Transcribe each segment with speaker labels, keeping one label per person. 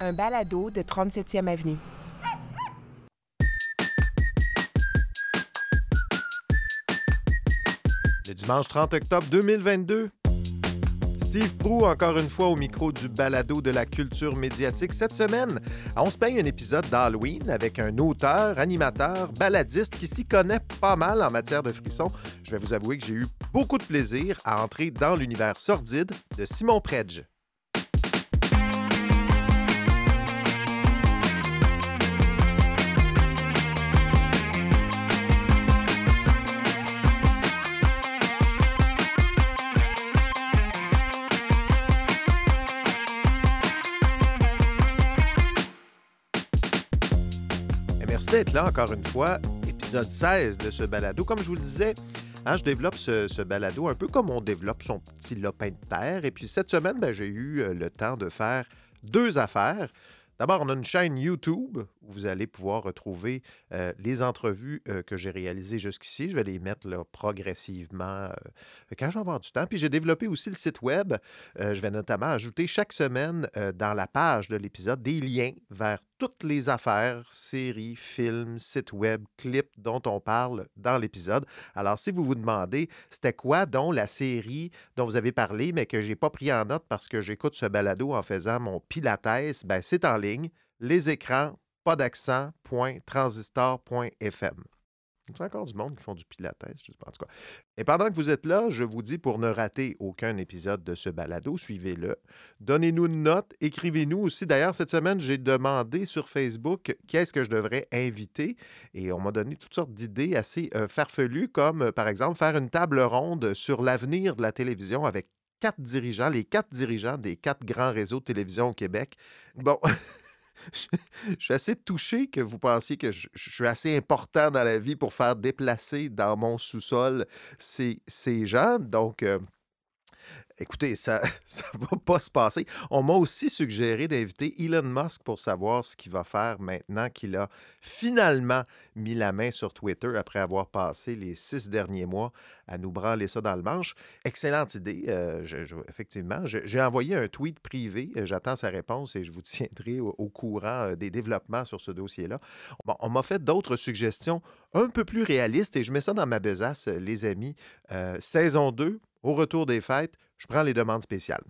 Speaker 1: un balado de 37e Avenue.
Speaker 2: Le dimanche 30 octobre 2022. Steve Prou, encore une fois au micro du balado de la culture médiatique. Cette semaine, on se paye un épisode d'Halloween avec un auteur, animateur, baladiste qui s'y connaît pas mal en matière de frissons. Je vais vous avouer que j'ai eu beaucoup de plaisir à entrer dans l'univers sordide de Simon Predge. Là encore une fois. Épisode 16 de ce balado. Comme je vous le disais, hein, je développe ce, ce, balado un peu comme on développe son petit lopin de terre. Et puis cette semaine, ben, j'ai eu euh, le temps de faire deux affaires. D'abord, on a une chaîne YouTube vous allez pouvoir retrouver euh, les entrevues euh, que j'ai réalisées jusqu'ici. Je vais les mettre progressivement euh, quand je vais avoir du temps. Puis j'ai développé aussi le site web. je vais notamment ajouter chaque semaine dans la page de l'épisode des liens vers toutes les affaires, séries, films, sites web, clips dont on parle dans l'épisode. Alors, si vous vous demandez, c'était quoi dont la série dont vous avez parlé, mais que je n'ai pas pris en note parce que j'écoute ce balado en faisant mon pilates, ben c'est en ligne. Les écrans, pas d'accent, transistor.fm. Il y a encore du monde qui font du pilates, je sais pas, en tout cas. Et pendant que vous êtes là, je vous dis pour ne rater aucun épisode de ce balado, suivez-le. Donnez-nous une note, écrivez-nous aussi. D'ailleurs, cette semaine, j'ai demandé sur Facebook qui est-ce que je devrais inviter et on m'a donné toutes sortes d'idées assez euh, farfelues, comme euh, par exemple faire une table ronde sur l'avenir de la télévision avec quatre dirigeants, les quatre dirigeants des quatre grands réseaux de télévision au Québec. Bon. je suis assez touché que vous pensiez que je, suis assez important dans la vie pour faire déplacer dans mon sous-sol ces, ces gens. Donc, euh, Écoutez, ça ne va pas se passer. On m'a aussi suggéré d'inviter Elon Musk pour savoir ce qu'il va faire maintenant qu'il a finalement mis la main sur Twitter après avoir passé les six derniers mois à nous branler ça dans le manche. Excellente idée, euh, effectivement. J'ai envoyé un tweet privé, j'attends sa réponse et je vous tiendrai au, courant euh, des développements sur ce dossier-là. Bon, on m'a fait d'autres suggestions un peu plus réalistes et je mets ça dans ma besace, les amis. Euh, saison 2, au retour des fêtes, je prends les demandes spéciales.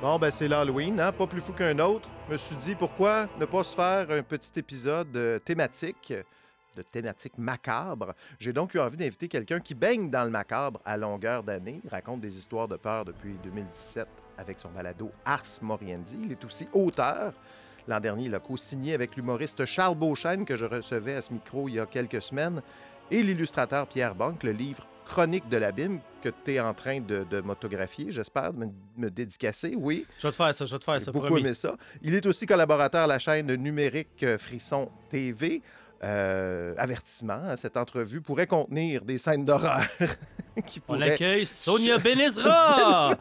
Speaker 2: Bon, ben c'est l'Halloween, hein? pas plus fou qu'un autre. Je me suis dit, pourquoi ne pas se faire un petit épisode euh, thématique? De thématique macabre. J'ai donc eu envie d'inviter quelqu'un qui baigne dans le macabre à longueur d'année, raconte des histoires de peur depuis 2017 avec son balado Ars Moriendi. Il est aussi auteur. L'an dernier, il a co-signé avec l'humoriste Charles Beauchesne, que je recevais à ce micro il y a quelques semaines, et l'illustrateur Pierre Banque, le livre Chronique de l'abîme que tu es en train de, de m'autographier, j'espère, de me, me, dédicacer, oui.
Speaker 3: Je vais te faire ça, je vais te faire ça.
Speaker 2: beaucoup
Speaker 3: promis.
Speaker 2: aimé ça. Il est aussi collaborateur à la chaîne numérique Frisson TV. Euh, avertissement, hein, cette entrevue pourrait contenir des scènes d'horreur.
Speaker 3: qui pourraient... On accueille Sonia Benezra!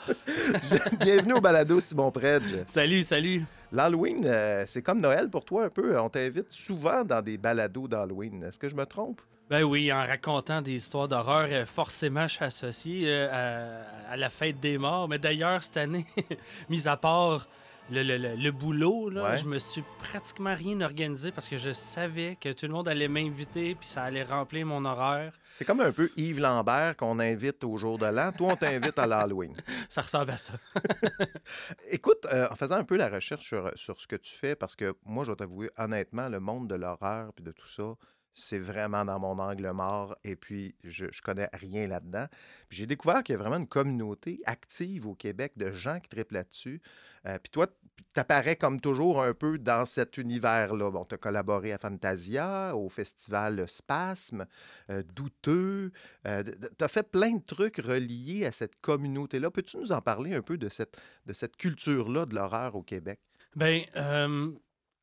Speaker 2: Bienvenue au balado Simon Predge.
Speaker 3: Salut, salut.
Speaker 2: L'Halloween, euh, c'est comme Noël pour toi un peu. On t'invite souvent dans des balados d'Halloween. Est-ce que je me trompe?
Speaker 3: Ben oui, en racontant des histoires d'horreur, euh, forcément, je suis associé à, à, la fête des morts. Mais d'ailleurs, cette année, mis à part le, le, le, le boulot, là, ouais. je me suis pratiquement rien organisé parce que je savais que tout le monde allait m'inviter puis ça allait remplir mon horaire.
Speaker 2: C'est comme un peu Yves Lambert qu'on invite au jour de l'an. Toi, on t'invite à l'Halloween.
Speaker 3: ça ressemble à ça.
Speaker 2: Écoute, euh, en faisant un peu la recherche sur, sur ce que tu fais, parce que moi, je dois t'avouer, honnêtement, le monde de l'horreur puis de tout ça, c'est vraiment dans mon angle mort et puis je, je connais rien là-dedans. J'ai découvert qu'il y a vraiment une communauté active au Québec de gens qui triplent là-dessus. Euh, puis toi, tu apparais comme toujours un peu dans cet univers-là. Bon, tu as collaboré à Fantasia, au festival Spasme, euh, Douteux. Euh, tu as fait plein de trucs reliés à cette communauté-là. Peux-tu nous en parler un peu de cette, de cette culture-là de l'horreur au Québec?
Speaker 3: Bien, euh,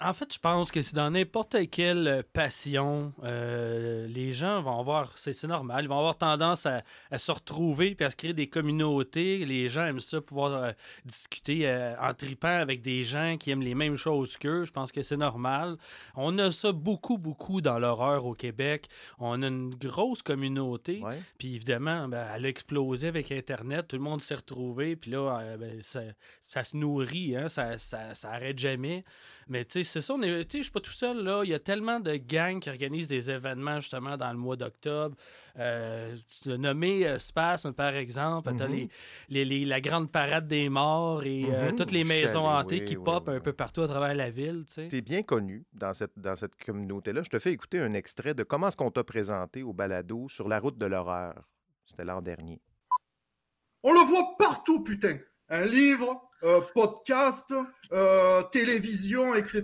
Speaker 3: En fait, je pense que c'est dans n'importe quelle euh, passion, euh, les gens vont avoir, c'est normal, ils vont avoir tendance à, se retrouver puis à se créer des communautés. Les gens aiment ça, pouvoir euh, discuter en tripant avec des gens qui aiment les mêmes choses qu'eux. Je pense que c'est normal. On a ça beaucoup, beaucoup dans l'horreur au Québec. On a une grosse communauté. Puis évidemment, ben, elle a explosé avec Internet. Tout le monde s'est retrouvé. Puis là, ben, ça, se nourrit, hein? ça, ça, ça arrête jamais. Mais tu sais, c'est ça, je suis pas tout seul, là. Il y a tellement de gangs qui organisent des événements, justement, dans le mois d'octobre. Euh, tu as nommé euh, Space, par exemple. Tu as mm-hmm. les, la grande parade des morts et euh, mm-hmm. toutes les maisons hantées qui popent un peu partout à travers la ville. Tu
Speaker 2: es bien connu dans cette, dans cette communauté-là. Je te fais écouter un extrait de comment est-ce qu'on t'a présenté au balado sur la route de l'horreur. C'était l'an dernier.
Speaker 4: On le voit partout, putain. Un livre, euh, podcast, euh, télévision, etc.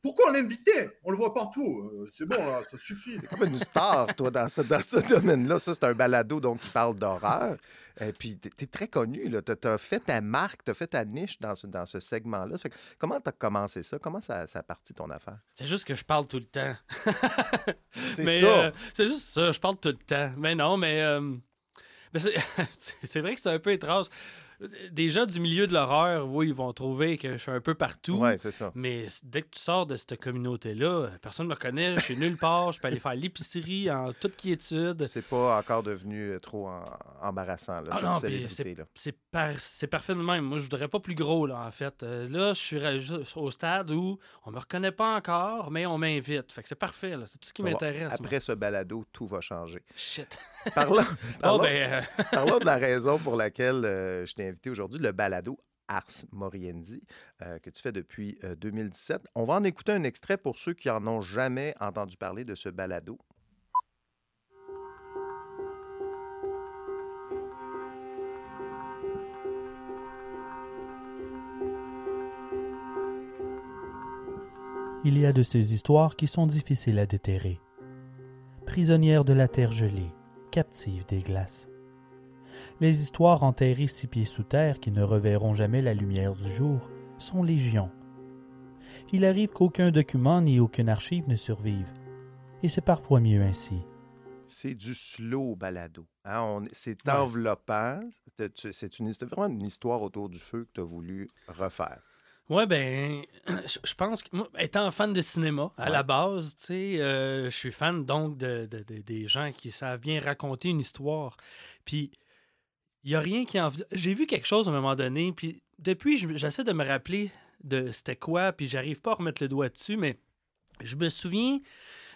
Speaker 4: Pourquoi l'inviter On le voit partout. Euh, c'est bon, là, ça suffit.
Speaker 2: T'es comme une star, toi, dans ce, dans ce domaine-là. Ça, c'est un balado donc, qui parle d'horreur. Et puis, tu es très connu. Tu as, fait ta marque, tu as fait ta niche dans ce, dans ce segment-là. comment tu as commencé ça? Comment ça, ça a parti ton affaire?
Speaker 3: C'est juste que je parle tout le temps.
Speaker 2: c'est ça.
Speaker 3: c'est juste ça, je parle tout le temps. Mais non, mais. c'est vrai que c'est un peu étrange des gens du milieu de l'horreur, oui, ils vont trouver que je suis un peu partout.
Speaker 2: Oui, c'est ça.
Speaker 3: Mais dès que tu sors de cette communauté-là, personne ne me connaît, je suis nulle part, je peux aller faire l'épicerie en toute quiétude.
Speaker 2: C'est pas encore devenu euh, trop embarrassant, là, ah
Speaker 3: c'est parfait de même. Moi, je voudrais pas plus gros, là, en fait. Euh, là, je suis au stade où on me reconnaît pas encore, mais on m'invite. Fait que c'est parfait, C'est tout ce qui m'intéresse.
Speaker 2: Après ce balado, tout va changer.
Speaker 3: Shit.
Speaker 2: Parlons, ben, euh, de la raison pour laquelle je t'ai invité aujourd'hui, le balado Ars Moriendi, euh, que tu fais depuis 2017. Euh, On va en écouter un extrait pour ceux qui en ont jamais entendu parler de ce balado.
Speaker 5: Il y a de ces histoires qui sont difficiles à déterrer. Prisonnière de la terre gelée, captive des glaces les histoires enterrées six pieds sous terre qui ne reverront jamais la lumière du jour sont légion. Il arrive qu'aucun document ni aucune archive ne survive, et c'est parfois mieux ainsi.
Speaker 2: C'est du slow balado. Hein? C'est enveloppant. C'est une, vraiment une histoire autour du feu que tu as voulu refaire.
Speaker 3: Ouais, ben, je pense que moi, étant fan de cinéma à la base, tu sais, euh, je suis fan donc de, des gens qui savent bien raconter une histoire. Puis il n'y a rien qui en. J'ai vu quelque chose à un moment donné, puis depuis, j'essaie de me rappeler de c'était quoi, puis j'arrive pas à remettre le doigt dessus, mais je me souviens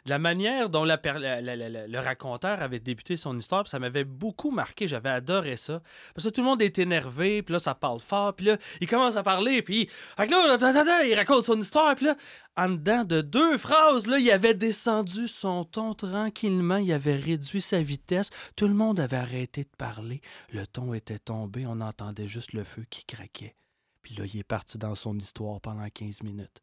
Speaker 3: la manière dont le raconteur avait débuté son histoire, ça m'avait beaucoup marqué. J'avais adoré ça. Parce que tout le monde est énervé, puis là, ça parle fort, puis là, il commence à parler, puis là, il raconte son histoire, puis là, en dedans de deux phrases, là, il avait descendu son ton tranquillement, il avait réduit sa vitesse, tout le monde avait arrêté de parler, le ton était tombé, on entendait juste le feu qui craquait. Puis là, il est parti dans son histoire pendant 15 minutes.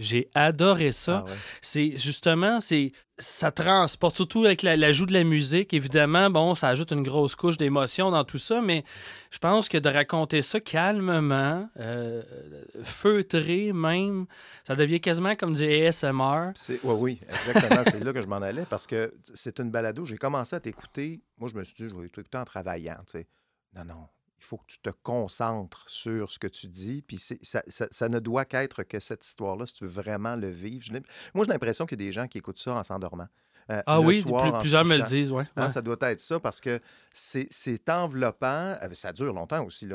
Speaker 3: J'ai adoré ça. Ah c'est justement, c'est ça transporte, surtout avec l'ajout de la musique. Évidemment, bon, ça ajoute une grosse couche d'émotion dans tout ça, mais je pense que de raconter ça calmement, euh, feutré même, ça devient quasiment comme du ASMR.
Speaker 2: Oui, oui, exactement. c'est là que je m'en allais parce que c'est une balado. J'ai commencé à t'écouter. Moi, je me suis dit, je vais t'écouter en travaillant. Non, non, il faut que tu te concentres sur ce que tu dis. Puis ça, ça, ne doit qu'être que cette histoire-là, si tu veux vraiment le vivre. moi, j'ai l'impression qu'il y a des gens qui écoutent ça en s'endormant.
Speaker 3: Euh, ah oui, plusieurs me le disent, oui.
Speaker 2: Ça doit être ça parce que c'est enveloppant. Euh, ça dure longtemps aussi.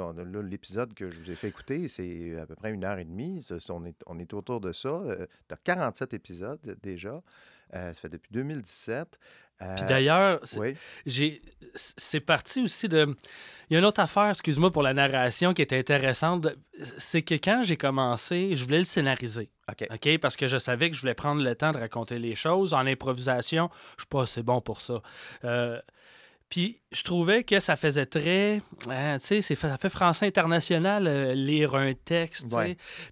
Speaker 2: L'épisode que je vous ai fait écouter, c'est à peu près une heure et demie. On est, on est autour de ça. tu as 47 épisodes déjà. Euh, ça fait depuis 2017.
Speaker 3: Puis euh, d'ailleurs, c'est parti aussi de. Il y a une autre affaire, excuse-moi pour la narration, qui était intéressante. C'est que quand j'ai commencé, je voulais le scénariser.
Speaker 2: OK.
Speaker 3: Parce que je savais que je voulais prendre le temps de raconter les choses. En improvisation, je suis pas assez bon pour ça. Euh, puis je trouvais que ça faisait très. Hein, tu sais, ça fait français international, euh, lire un texte.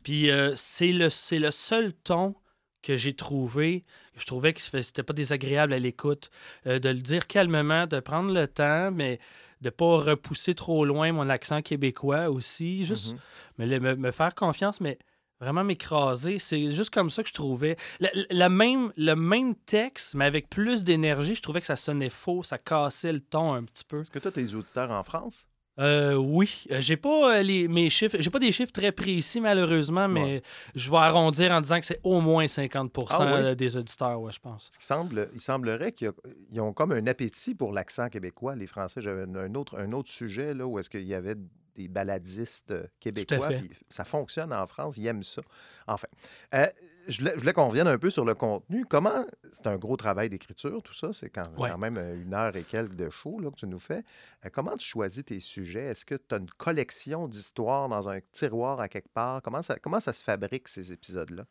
Speaker 3: Puis c'est le, le seul ton que j'ai trouvé je trouvais que c'était pas désagréable à l'écoute, euh, de le dire calmement, de prendre le temps, mais de pas repousser trop loin mon accent québécois aussi, juste mhm. me, me, faire confiance, mais vraiment m'écraser. C'est juste comme ça que je trouvais. Le, même, le même texte, mais avec plus d'énergie, je trouvais que ça sonnait faux, ça cassait le ton un petit peu.
Speaker 2: Est-ce que tu as tes auditeurs en France?
Speaker 3: Euh, oui, euh, j'ai pas euh, les, mes chiffres, j'ai pas des chiffres très précis malheureusement, mais je vais arrondir en disant que c'est au moins 50 ah des auditeurs, ouais, je pense.
Speaker 2: Ce semble, il semblerait qu'ils ont comme un appétit pour l'accent québécois, les Français. J'avais un autre, un autre sujet là où est-ce qu'il y avait des baladistes euh, québécois. ça fonctionne en France, ils aiment ça. Enfin, euh, je voulais, qu'on revienne un peu sur le contenu. Comment, c'est un gros travail d'écriture, tout ça, c'est quand, même euh, une heure et quelques de show là, que tu nous fais. comment tu choisis tes sujets? Est-ce que tu as une collection d'histoires dans un tiroir à quelque part? Comment ça, comment ça se fabrique, ces épisodes-là?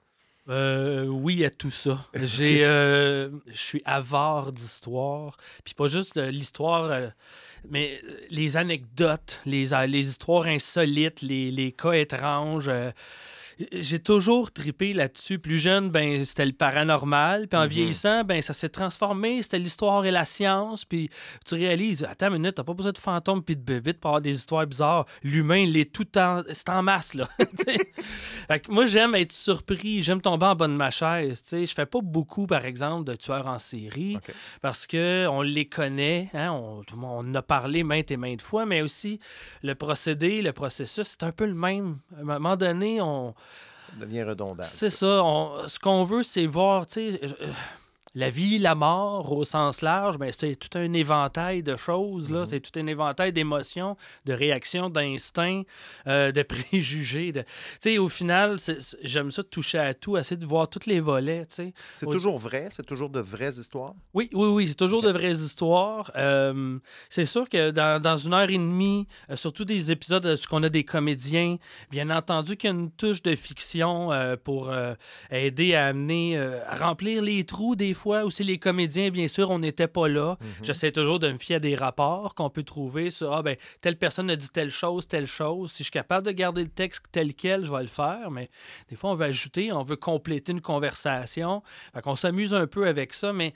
Speaker 3: Euh, oui à tout ça. J'ai, euh, je suis avare d'histoire. Puis pas juste l'histoire, euh, mais les anecdotes, les, les histoires insolites, les, les cas étranges j'ai toujours tripé là-dessus. Plus jeune, ben c'était le paranormal. Puis en mhm. vieillissant, ben ça s'est transformé. C'était l'histoire et la science. Puis tu réalises, attends une minute, t'as pas besoin de fantômes puis de bébites pour avoir des histoires bizarres. L'humain, il est tout en... C'est en masse, là. fait moi, j'aime être surpris. J'aime tomber en bas de ma chaise. Je fais pas beaucoup, par exemple, de tueurs en série. Parce que on les connaît. Hein? On, on en a parlé maintes et maintes fois. Mais aussi, le procédé, le processus, c'est un peu le même. À un moment donné, on
Speaker 2: devient redondant.
Speaker 3: C'est ça. ce qu'on veut, c'est voir, tu sais, euh, la vie, la mort au sens large, ben, c'est tout un éventail de choses. là. Mhm. C'est tout un éventail d'émotions, de réactions, d'instincts, euh, de préjugés. De... au final, j'aime ça de toucher à tout, essayer de voir tous les volets.
Speaker 2: C'est toujours vrai? C'est toujours de vraies histoires?
Speaker 3: Oui, oui, oui. C'est toujours de vraies histoires. Euh, c'est sûr que dans, une heure et demie, euh, surtout des épisodes où on a des comédiens, bien entendu qu'il y a une touche de fiction pour aider à amener, à remplir les trous des fois fois les comédiens, bien sûr, on n'était pas là. Mhm. J'essaie toujours de me fier à des rapports qu'on peut trouver sur ah ben telle personne a dit telle chose, telle chose. Si je suis capable de garder le texte tel quel, je vais le faire. Mais des fois, on veut ajouter, on veut compléter une conversation. Fait qu'on s'amuse un peu avec ça, mais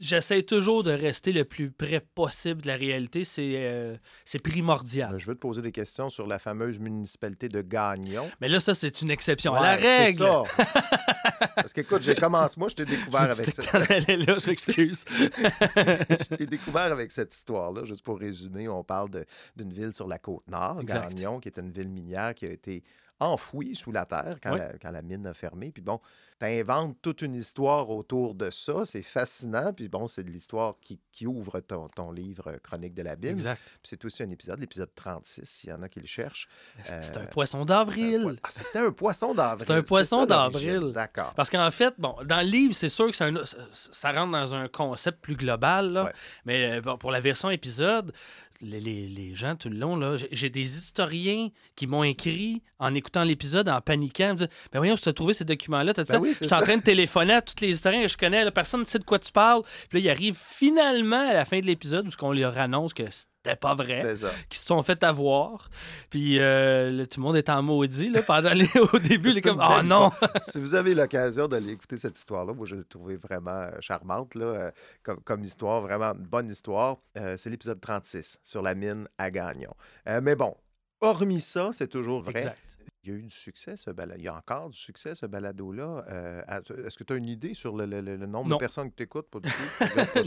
Speaker 3: J'essaie toujours de rester le plus près possible de la réalité. C'est euh, primordial.
Speaker 2: Ben, je veux te poser des questions sur la fameuse municipalité de Gagnon.
Speaker 3: Mais là, ça, c'est une exception à la règle.
Speaker 2: Ça. Parce que, écoute, j'ai commencé. Moi, je t'ai découvert avec cette.
Speaker 3: là, je m'excuse.
Speaker 2: je t'ai découvert avec cette histoire-là. Juste pour résumer, on parle d'une ville sur la côte nord, Gagnon, qui est une ville minière qui a été enfouie sous la terre quand, la, quand la mine a fermé. Puis bon, tu inventes toute une histoire autour de ça. C'est fascinant. Puis bon, c'est de l'histoire qui, qui, ouvre ton, ton, livre euh, Chronique de la Bible.
Speaker 3: Exact.
Speaker 2: Puis c'est aussi un épisode, l'épisode 36, s'il y en a qui le cherchent.
Speaker 3: C'est un euh, poisson d'avril?
Speaker 2: Ah, c'était un poisson d'avril.
Speaker 3: C'est un poisson d'avril.
Speaker 2: D'accord.
Speaker 3: Parce qu'en fait, bon, dans le livre, c'est sûr que ça, ça rentre dans un concept plus global. Là. Mais euh, bon, pour la version épisode, les, les, gens tout le long, j'ai des historiens qui m'ont écrit en écoutant l'épisode, en paniquant, me disent Ben voyons, tu as trouvé ces documents-là. Ben je suis en train de téléphoner à tous les historiens que je connais, personne ne sait de quoi tu parles. Puis là, il arrive finalement à la fin de l'épisode où on leur annonce que c'était pas vrai, qui se sont fait avoir. Puis euh, tout le monde est en maudit là, pendant les... au début. C'est comme Oh non!
Speaker 2: si vous avez l'occasion d'aller écouter cette histoire-là, moi je l'ai trouvée vraiment euh, charmante là, euh, comme, comme, histoire, vraiment une bonne histoire. c'est l'épisode 36 sur la mine à Gagnon. mais bon, hormis ça, c'est toujours vrai. Exact. Il y a eu du succès, ce balado. Il y a encore du succès, ce balado-là. Euh, est-ce que tu as une idée sur le, nombre de personnes que tu écoutes? Pas du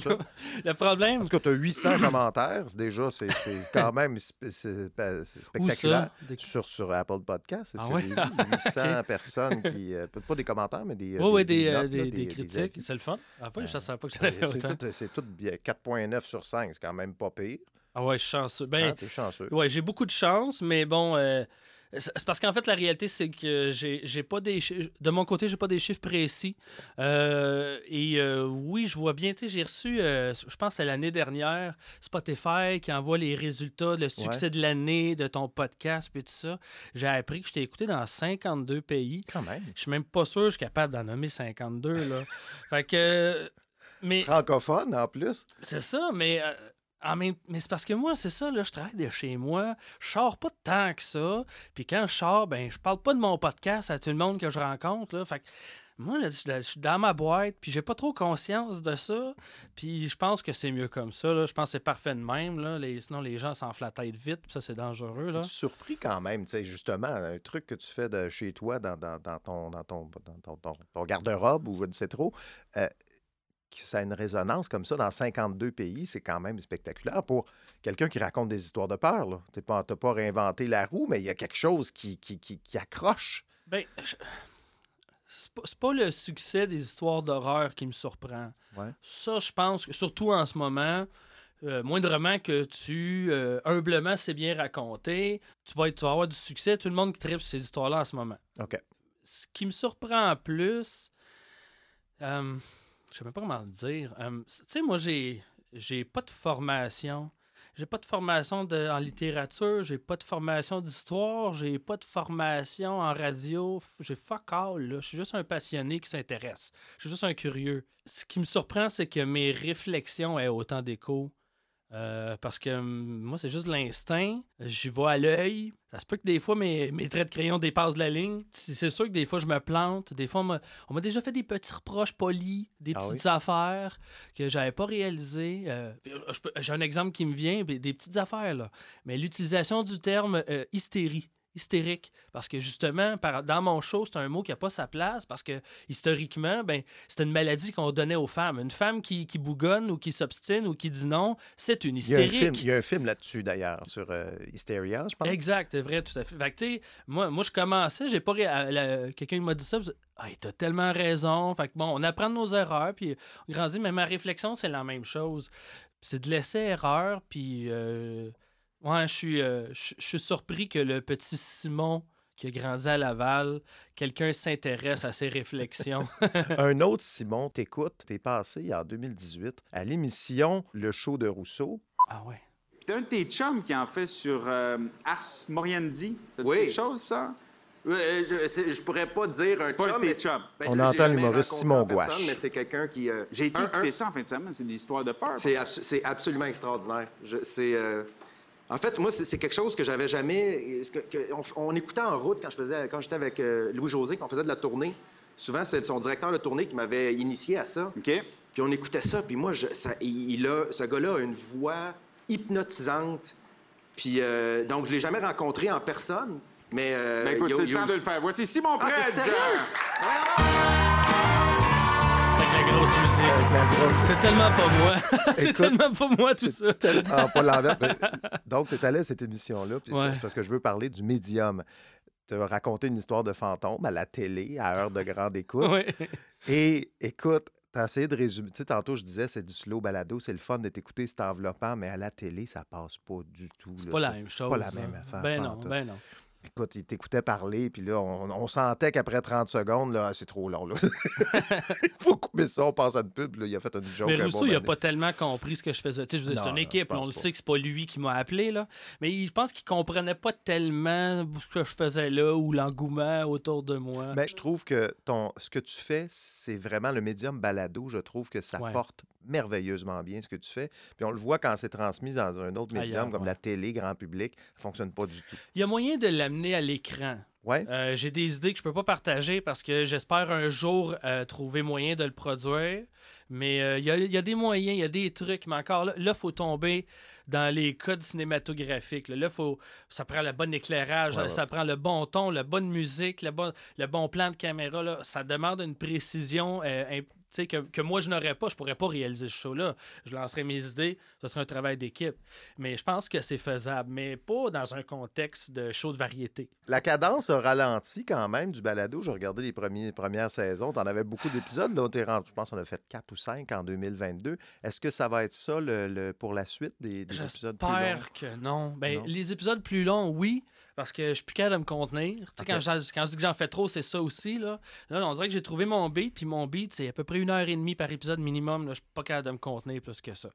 Speaker 2: tout.
Speaker 3: le problème.
Speaker 2: Parce que tu as 800 commentaires. Déjà, c'est quand même spectaculaire. Sur, sur Apple Podcast. C'est ce ah que j'ai vu. 800 personnes qui. Euh, pas des commentaires, mais des.
Speaker 3: oui, des, des, critiques. C'est le fun. Ah, je ne savais pas que j'allais faire autant.
Speaker 2: C'est tout, 4,9 sur 5. C'est quand même pas pire.
Speaker 3: Ah ouais, je suis chanceux. Ben,
Speaker 2: ah, chanceux.
Speaker 3: Ouais, j'ai beaucoup de chance, mais bon. Euh, c'est parce qu'en fait, la réalité, c'est que j'ai pas des de mon côté, j'ai pas des chiffres précis. Euh, et euh, oui, je vois bien, tu sais, j'ai reçu, euh, je pense c'est l'année dernière, Spotify qui envoie les résultats, le succès de l'année de ton podcast, puis tout ça. J'ai appris que je t'ai écouté dans 52 pays.
Speaker 2: Quand même.
Speaker 3: Je suis même pas sûr que je suis capable d'en nommer 52, là. fait que. Mais...
Speaker 2: Francophone, en plus.
Speaker 3: C'est ça, mais mais c'est parce que moi, c'est ça, là, je travaille de chez moi. Je sors pas tant que ça. Puis quand je sors, ben, je parle pas de mon podcast à tout le monde que je rencontre. Là. Fait moi, là, je suis dans ma boîte, puis j'ai pas trop conscience de ça. Puis je pense que c'est mieux comme ça. Là. Je pense que c'est parfait de même. Là. Sinon, les gens s'enflent la tête vite, puis ça, c'est dangereux. Là.
Speaker 2: Surpris quand même, tu sais, justement, un truc que tu fais de chez toi dans, dans- dans ton, dans ton, ton- garde-robe ou je ne sais trop, euh, ça a une résonance comme ça dans 52 pays, c'est quand même spectaculaire pour quelqu'un qui raconte des histoires de peur. Tu n'as pas, t'as pas réinventé la roue, mais il y a quelque chose qui, qui, qui- qui accroche.
Speaker 3: Ben, je- c'est pas, le succès des histoires d'horreur qui me surprend.
Speaker 2: Ouais.
Speaker 3: Ça, je pense que, surtout en ce moment, euh, moindrement que tu, euh, humblement, c'est bien raconté, tu vas, être- tu vas avoir du succès. Tout le monde qui tripe ces histoires-là en ce moment.
Speaker 2: OK.
Speaker 3: Ce qui me surprend en plus, euh, je sais même pas comment le dire. Euh, tu sais, moi, j'ai, j'ai pas de formation. J'ai pas de formation en littérature, j'ai pas de formation d'histoire, j'ai pas de formation en radio, j'ai fuck all, là. Je suis juste un passionné qui s'intéresse. Je suis juste un curieux. Ce qui me surprend, c'est que mes réflexions aient autant d'écho. Euh, parce que hum, moi, c'est juste l'instinct. J'y vais à l'œil. Ça se peut que des fois, mes, mes traits de crayon dépassent la ligne. C'est sûr que des fois, je me plante. Des fois, on m'a- déjà fait des petits reproches polis, des
Speaker 2: Ah
Speaker 3: petites
Speaker 2: oui?
Speaker 3: affaires que j'avais pas réalisées. Euh, J'ai un exemple qui me vient, des petites affaires, là. Mais l'utilisation du terme euh, hystérie. Hystérique. Parce que justement, par- dans mon show, c'est un mot qui n'a pas sa place parce que historiquement, ben, c'était une maladie qu'on donnait aux femmes. Une femme qui, qui bougonne ou qui s'obstine ou qui dit non, c'est une hystérique.
Speaker 2: il y a un film là-dessus, d'ailleurs, sur euh, Hysteria, je pense.
Speaker 3: Exact, c'est vrai, tout à fait. Que, moi, moi, je commençais, j'ai pas. la- Quelqu'un m'a dit ça, ah, t'as tellement raison. Fait que bon, on apprend de nos erreurs, puis on grandit, mais ma réflexion, c'est la même chose. C'est de laisser erreur, puis. euh, ouais, je suis, euh, je je suis surpris que le petit Simon qui a grandi à Laval, quelqu'un s'intéresse à ses réflexions.
Speaker 2: Un autre Simon, t'écoutes, t'es passé en 2018 à l'émission Le Show de Rousseau.
Speaker 3: ah ouais.
Speaker 6: T'as un de tes chums qui en fait sur euh, Ars Moriendi. Ça dit
Speaker 7: Oui.
Speaker 6: quelque chose, ça?
Speaker 7: Euh, je, c'est- je pourrais pas dire un
Speaker 6: C'est pas
Speaker 7: chum,
Speaker 6: de tes
Speaker 7: mais-
Speaker 6: chums.
Speaker 7: ben,
Speaker 2: On entend l'humoriste Simon Gouache.
Speaker 7: Mais c'est quelqu'un qui. euh,
Speaker 6: J'ai été
Speaker 7: un-
Speaker 6: écouter
Speaker 7: un-
Speaker 6: ça en fin de semaine. C'est des histoires de peur.
Speaker 7: C'est abs- c'est absolument extraordinaire. C'est, euh, En fait, moi, c'est quelque chose que j'avais jamais. que- que- on, on écoutait en route quand je faisais, quand j'étais avec euh, Louis-José, quand on faisait de la tournée. Souvent, c'est son directeur de tournée qui m'avait initié à ça.
Speaker 6: OK?
Speaker 7: Puis on écoutait ça, puis moi, je, ça- il, a, ce gars-là a une voix hypnotisante. Puis euh, donc, je l'ai jamais rencontré en personne, mais. euh,
Speaker 6: Ben écoute, c'est le temps de le faire. Voici Simon
Speaker 7: Ah,
Speaker 3: Avec la grosse- C'est tellement pas moi. c'est tellement pas moi, tout ça.
Speaker 2: Ah, pas l'envers. Donc, tu es allé à cette émission-là, puis
Speaker 3: Ouais.
Speaker 2: c'est parce que je veux parler du médium. Tu as raconté une histoire de fantôme à la télé, à heure de grande écoute.
Speaker 3: Ouais.
Speaker 2: Et écoute, tu as essayé de résumer. Tu sais, tantôt, je disais, c'est du slow balado, c'est le fun de t'écouter, c'est enveloppant, mais à la télé, ça passe pas du tout.
Speaker 3: C'est pas la même chose.
Speaker 2: pas la
Speaker 3: hein.
Speaker 2: même affaire,
Speaker 3: Ben non, ben non.
Speaker 2: Écoute, il t'écoutait parler, puis là, on, on sentait qu'après 30 secondes, là, c'est trop long. Là. il faut couper ça, on passe à une pub. Là, il a fait une joke.
Speaker 3: Mais Rousseau,
Speaker 2: bon
Speaker 3: il a
Speaker 2: moment
Speaker 3: pas tellement compris ce que je faisais. Tu sais, je c'est une équipe, on le sait que c'est pas lui qui m'a appelé, là. Mais il- je pense qu'il comprenait pas tellement ce que je faisais là ou l'engouement autour de moi.
Speaker 2: Mais je trouve que ton, ce que tu fais, c'est vraiment le médium balado. Je trouve que ça
Speaker 3: Ouais.
Speaker 2: porte merveilleusement bien ce que tu fais. Puis on le voit quand c'est transmis dans un autre médium, comme
Speaker 3: ouais.
Speaker 2: la télé, grand public, ça fonctionne pas du tout.
Speaker 3: Il y a moyen de l'amener à l'écran.
Speaker 2: Ouais?
Speaker 3: Euh, J'ai des idées que je peux pas partager parce que j'espère un jour euh, trouver moyen de le produire. Mais euh, il y, a, il y a des moyens, il y a des trucs. Mais encore là, il faut tomber dans les codes cinématographiques. Là, Là, faut, ça prend le bon éclairage,
Speaker 2: Ouais, ouais.
Speaker 3: ça prend le bon ton, la bonne musique, le bon, le bon plan de caméra. Là. Ça demande une précision euh, que, que moi, je n'aurais pas. Je pourrais pas réaliser ce show-là. Je lancerais mes idées. Ce serait un travail d'équipe. Mais je pense que c'est faisable, mais pas dans un contexte de show de variété.
Speaker 2: La cadence a ralenti quand même du balado. J'ai regardé les premiers, premières saisons. Tu en avais beaucoup d'épisodes. Là, t'es rendu- je pense qu'on a fait 4 ou 5 en 2022. Est-ce que ça va être ça le, le- pour la suite des, des épisodes plus longs?
Speaker 3: J'espère que non. Ben,
Speaker 2: Non?
Speaker 3: Les épisodes plus longs, oui, parce que je suis plus capable de me contenir. Quand, quand je dis que j'en fais trop, c'est ça aussi. Là. là, on dirait que j'ai trouvé mon beat, puis mon beat, c'est à peu près une heure et demie par épisode minimum. Là. Je suis pas capable de me contenir plus que ça.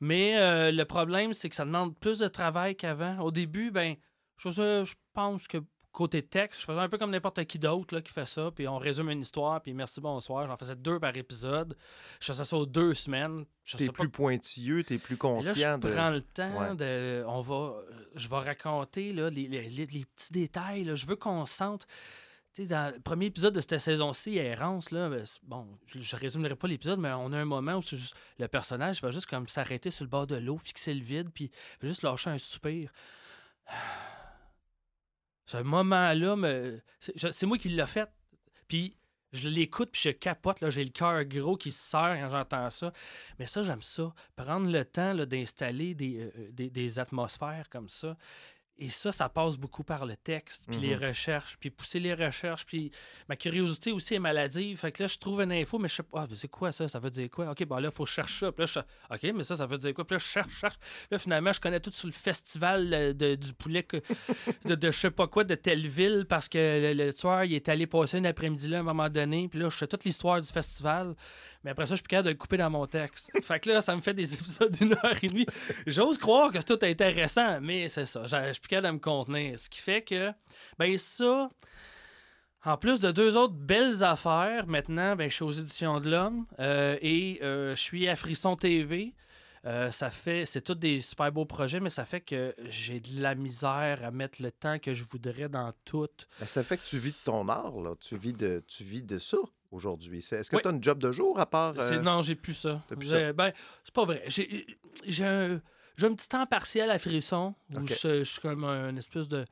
Speaker 3: Mais euh, le problème, c'est que ça demande plus de travail qu'avant. Au début, ben, je pense que côté texte, je faisais un peu comme n'importe qui d'autre qui fait ça, puis on résume une histoire, puis merci, bonsoir. J'en faisais deux par épisode. Je faisais ça aux deux semaines.
Speaker 2: T'es
Speaker 3: sais pas
Speaker 2: plus pointilleux, t'es plus
Speaker 3: et là,
Speaker 2: conscient
Speaker 3: je
Speaker 2: de.
Speaker 3: prends le temps
Speaker 2: Ouais.
Speaker 3: de. On va, je vais raconter là, les, les- les- les petits détails. là. Je veux qu'on sente. dans le premier épisode de cette saison-ci, Errance, là, ben, bon, je, je résumerai pas l'épisode, mais on a un moment où juste, le personnage va juste comme s'arrêter sur le bord de l'eau, fixer le vide, puis va juste lâcher un soupir. Ce moment-là, c'est moi qui l'ai fait. Puis je l'écoute, puis je capote, j'ai le cœur gros qui se serre quand j'entends ça. Mais ça, j'aime ça. Prendre le temps d'installer euh, des, des, atmosphères comme ça. Et ça, ça passe beaucoup par le texte, puis les mhm. recherches, puis pousser les recherches, puis ma curiosité aussi est maladive. Fait que là, je trouve une info, mais je sais pas, ah, c'est quoi ça? Ça veut dire quoi? OK, bon là, il faut chercher ça. Puis là, je... OK, mais ça, ça veut dire quoi? Puis là, je cherche, cherche. Puis là, finalement, je connais tout sur le festival euh, de, du poulet de, de, je sais pas quoi, de telle ville, parce que le, tueur, il est allé passer un après-midi là à un moment donné. Puis là, je sais toute l'histoire du festival. Après ça, je suis plus capable de le couper dans mon texte. fait que là, ça me fait des épisodes d'une heure et demie. J'ose croire que c'est tout intéressant, mais c'est ça. Je suis plus capable de me contenir. Ce qui fait que, ben ça, en plus de deux autres belles affaires, maintenant, ben, je suis aux Éditions de l'Homme euh, et euh, je suis à Frisson TV. Euh, ça fait, c'est tous des super beaux projets, mais ça fait que j'ai de la misère à mettre le temps que je voudrais dans tout.
Speaker 2: Ben, ça fait que tu vis de ton art, là. Tu vis de, tu vis de ça aujourd'hui? Est-ce que tu as un job de jour à part.
Speaker 3: Euh... Non, j'ai plus ça. Plus ça? Ben, c'est pas vrai. J'ai un, un, petit temps partiel à frisson où je, suis comme un espèce de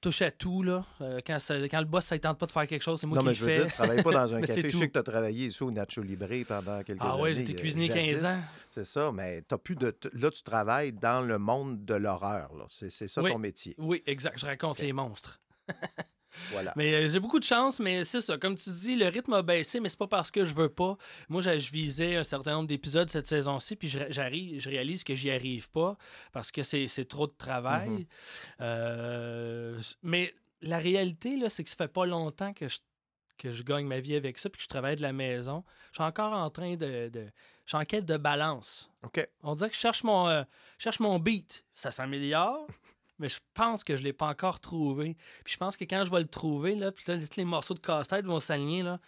Speaker 3: touche à tout. Là. Euh, quand, quand, le boss ne tente pas de faire quelque chose, c'est moi qui le fais. Non, mais je veux dire,
Speaker 2: tu travailles pas dans un café. Je sais que tu as travaillé ici au Nacho Libre pendant quelques
Speaker 3: ah,
Speaker 2: années.
Speaker 3: Ah oui, j'étais cuisiné 15 ans.
Speaker 2: C'est ça, mais as plus de... là, tu travailles dans le monde de l'horreur. C'est ça ton métier.
Speaker 3: Oui, exact. Je raconte les monstres. Mais euh, j'ai beaucoup de chance, mais c'est ça. Comme tu dis, le rythme a baissé, mais c'est pas parce que je veux pas. Moi, je, visais un certain nombre d'épisodes cette saison-ci, puis j'arrive, je réalise que j'y arrive pas parce que c'est trop de travail. Mm-hmm. Euh, mais la réalité, là, c'est que ça fait pas longtemps que je, que je gagne ma vie avec ça, puis que je travaille de la maison. Je suis encore en train de. je suis en quête de balance.
Speaker 2: OK.
Speaker 3: On dirait que je cherche mon, euh, cherche mon beat. Ça s'améliore mais je pense que je ne l'ai pas encore trouvé. Puis je pense que quand je vais le trouver, là, puis là, les morceaux de casse-tête vont s'aligner, là,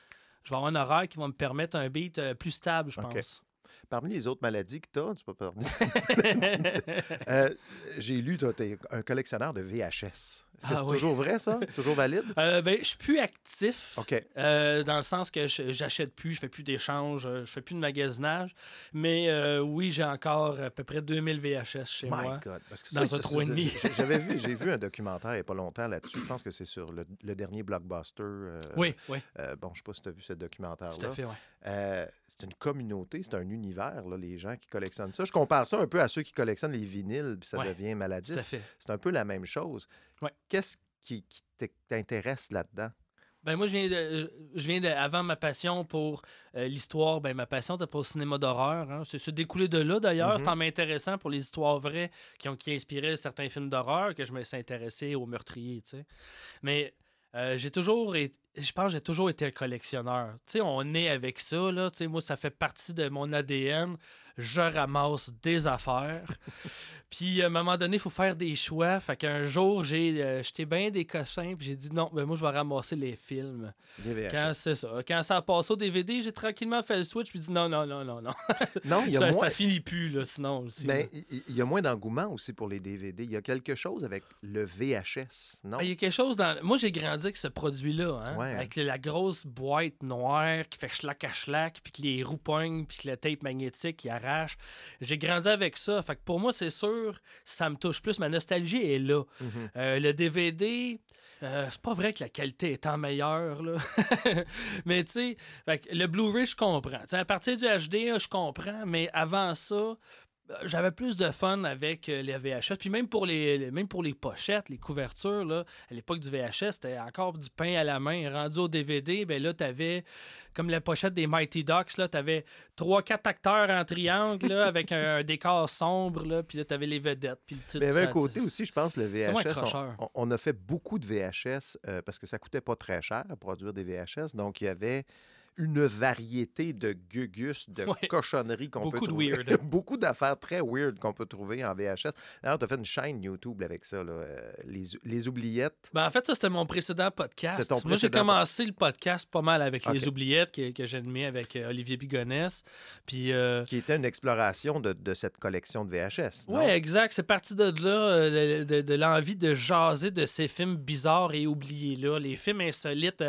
Speaker 3: je vais avoir un horaire qui va me permettre un beat euh, plus stable, je pense.
Speaker 2: Parmi les autres maladies que tu as, tu peux parler. euh, J'ai lu, tu es un collectionneur de VHS. Est-ce que ah c'est toujours vrai, ça? toujours valide?
Speaker 3: Euh, ben, je suis plus actif.
Speaker 2: OK.
Speaker 3: Euh, dans le sens que j'achète plus, je fais plus d'échanges, euh, je fais plus de magasinage. Mais euh, oui, j'ai encore à peu près 2000 VHS chez
Speaker 2: My
Speaker 3: moi.
Speaker 2: God. Parce que
Speaker 3: dans ça, un trou et demi.
Speaker 2: J'avais vu, j'ai vu un documentaire il n'y a pas longtemps là-dessus. Je pense que c'est sur le, dernier blockbuster.
Speaker 3: oui, oui.
Speaker 2: bon, je ne sais pas si tu as vu ce documentaire-là.
Speaker 3: Tout à fait, oui.
Speaker 2: c'est une communauté, c'est un univers, là, les gens qui collectionnent ça. Je compare ça un peu à ceux qui collectionnent les vinyles, puis ça devient maladif. C'est un peu la même chose. Qu'est-ce qui, t'intéresse là-dedans?
Speaker 3: Ben moi, je viens de, je viens de, avant ma passion pour euh, l'histoire, ben ma passion était pour le cinéma d'horreur. Hein. C'est se découlé de là d'ailleurs. Mm-hmm. C'est en m'intéressant pour les histoires vraies qui ont qui inspiré certains films d'horreur que je me suis intéressé aux meurtriers. Mais euh, j'ai toujours été, je pense que j'ai toujours été un collectionneur. Tu on est avec ça, là. moi, ça fait partie de mon ADN je ramasse des affaires. puis à un moment donné, il faut faire des choix. Fait qu'un jour, j'ai euh, jeté bien des cossins, puis j'ai dit non, mais ben, moi, je vais ramasser les films. Quand c'est ça. Quand ça a passé au DVD, j'ai tranquillement fait le switch, puis dit non, non, non, non, non.
Speaker 2: non y a
Speaker 3: ça,
Speaker 2: moins...
Speaker 3: ça finit plus, là, sinon aussi.
Speaker 2: Mais il y a moins d'engouement aussi pour les DVD. Il y a quelque chose avec le VHS, non?
Speaker 3: Ah, il y a quelque chose dans. Moi, j'ai grandi avec ce produit-là, hein, avec la grosse boîte noire qui fait schlac à schlac, puis que les roues pognent, puis que le tape magnétique qui arrête j'ai grandi avec ça. Fait que pour moi, c'est sûr, ça me touche plus. Ma nostalgie est là. Mhm. Euh, le DVD, euh, c'est pas vrai que la qualité est en meilleure, là. mais tu sais, le Blu-ray, je comprends. à partir du HD, je comprends, mais avant ça, j'avais plus de fun avec euh, les VHS. Puis même pour les, même pour les pochettes, les couvertures, là, à l'époque du VHS, c'était encore du pain à la main. Rendu au DVD, ben là, t'avais comme la pochette des Mighty Ducks, là, t'avais trois, quatre acteurs en triangle, avec un, décor sombre, là, puis là, t'avais les vedettes, puis le
Speaker 2: titre. Mais il y avait un côté aussi, je pense, le VHS. On, a fait beaucoup de VHS euh, parce que ça coûtait pas très cher à produire des VHS, donc il y avait une variété de gugus, de
Speaker 3: Ouais.
Speaker 2: cochonneries qu'on peut
Speaker 3: Beaucoup de
Speaker 2: trouver.
Speaker 3: weird.
Speaker 2: Beaucoup d'affaires très weird qu'on peut trouver en VHS. D'ailleurs, tu as fait une chaîne YouTube avec ça, là, euh, les, les oubliettes.
Speaker 3: Ben, en fait, ça, c'était mon précédent podcast.
Speaker 2: C'est ton
Speaker 3: Moi, j'ai
Speaker 2: précédent
Speaker 3: commencé le podcast pas mal avec. Les Oubliettes que, que j'ai animé avec euh, Olivier Bigonès. Puis, euh,
Speaker 2: qui était une exploration de, de cette collection de VHS.
Speaker 3: Oui, exact. C'est parti de là, de, de- l'envie de jaser de ces films bizarres et oubliés-là, les films insolites.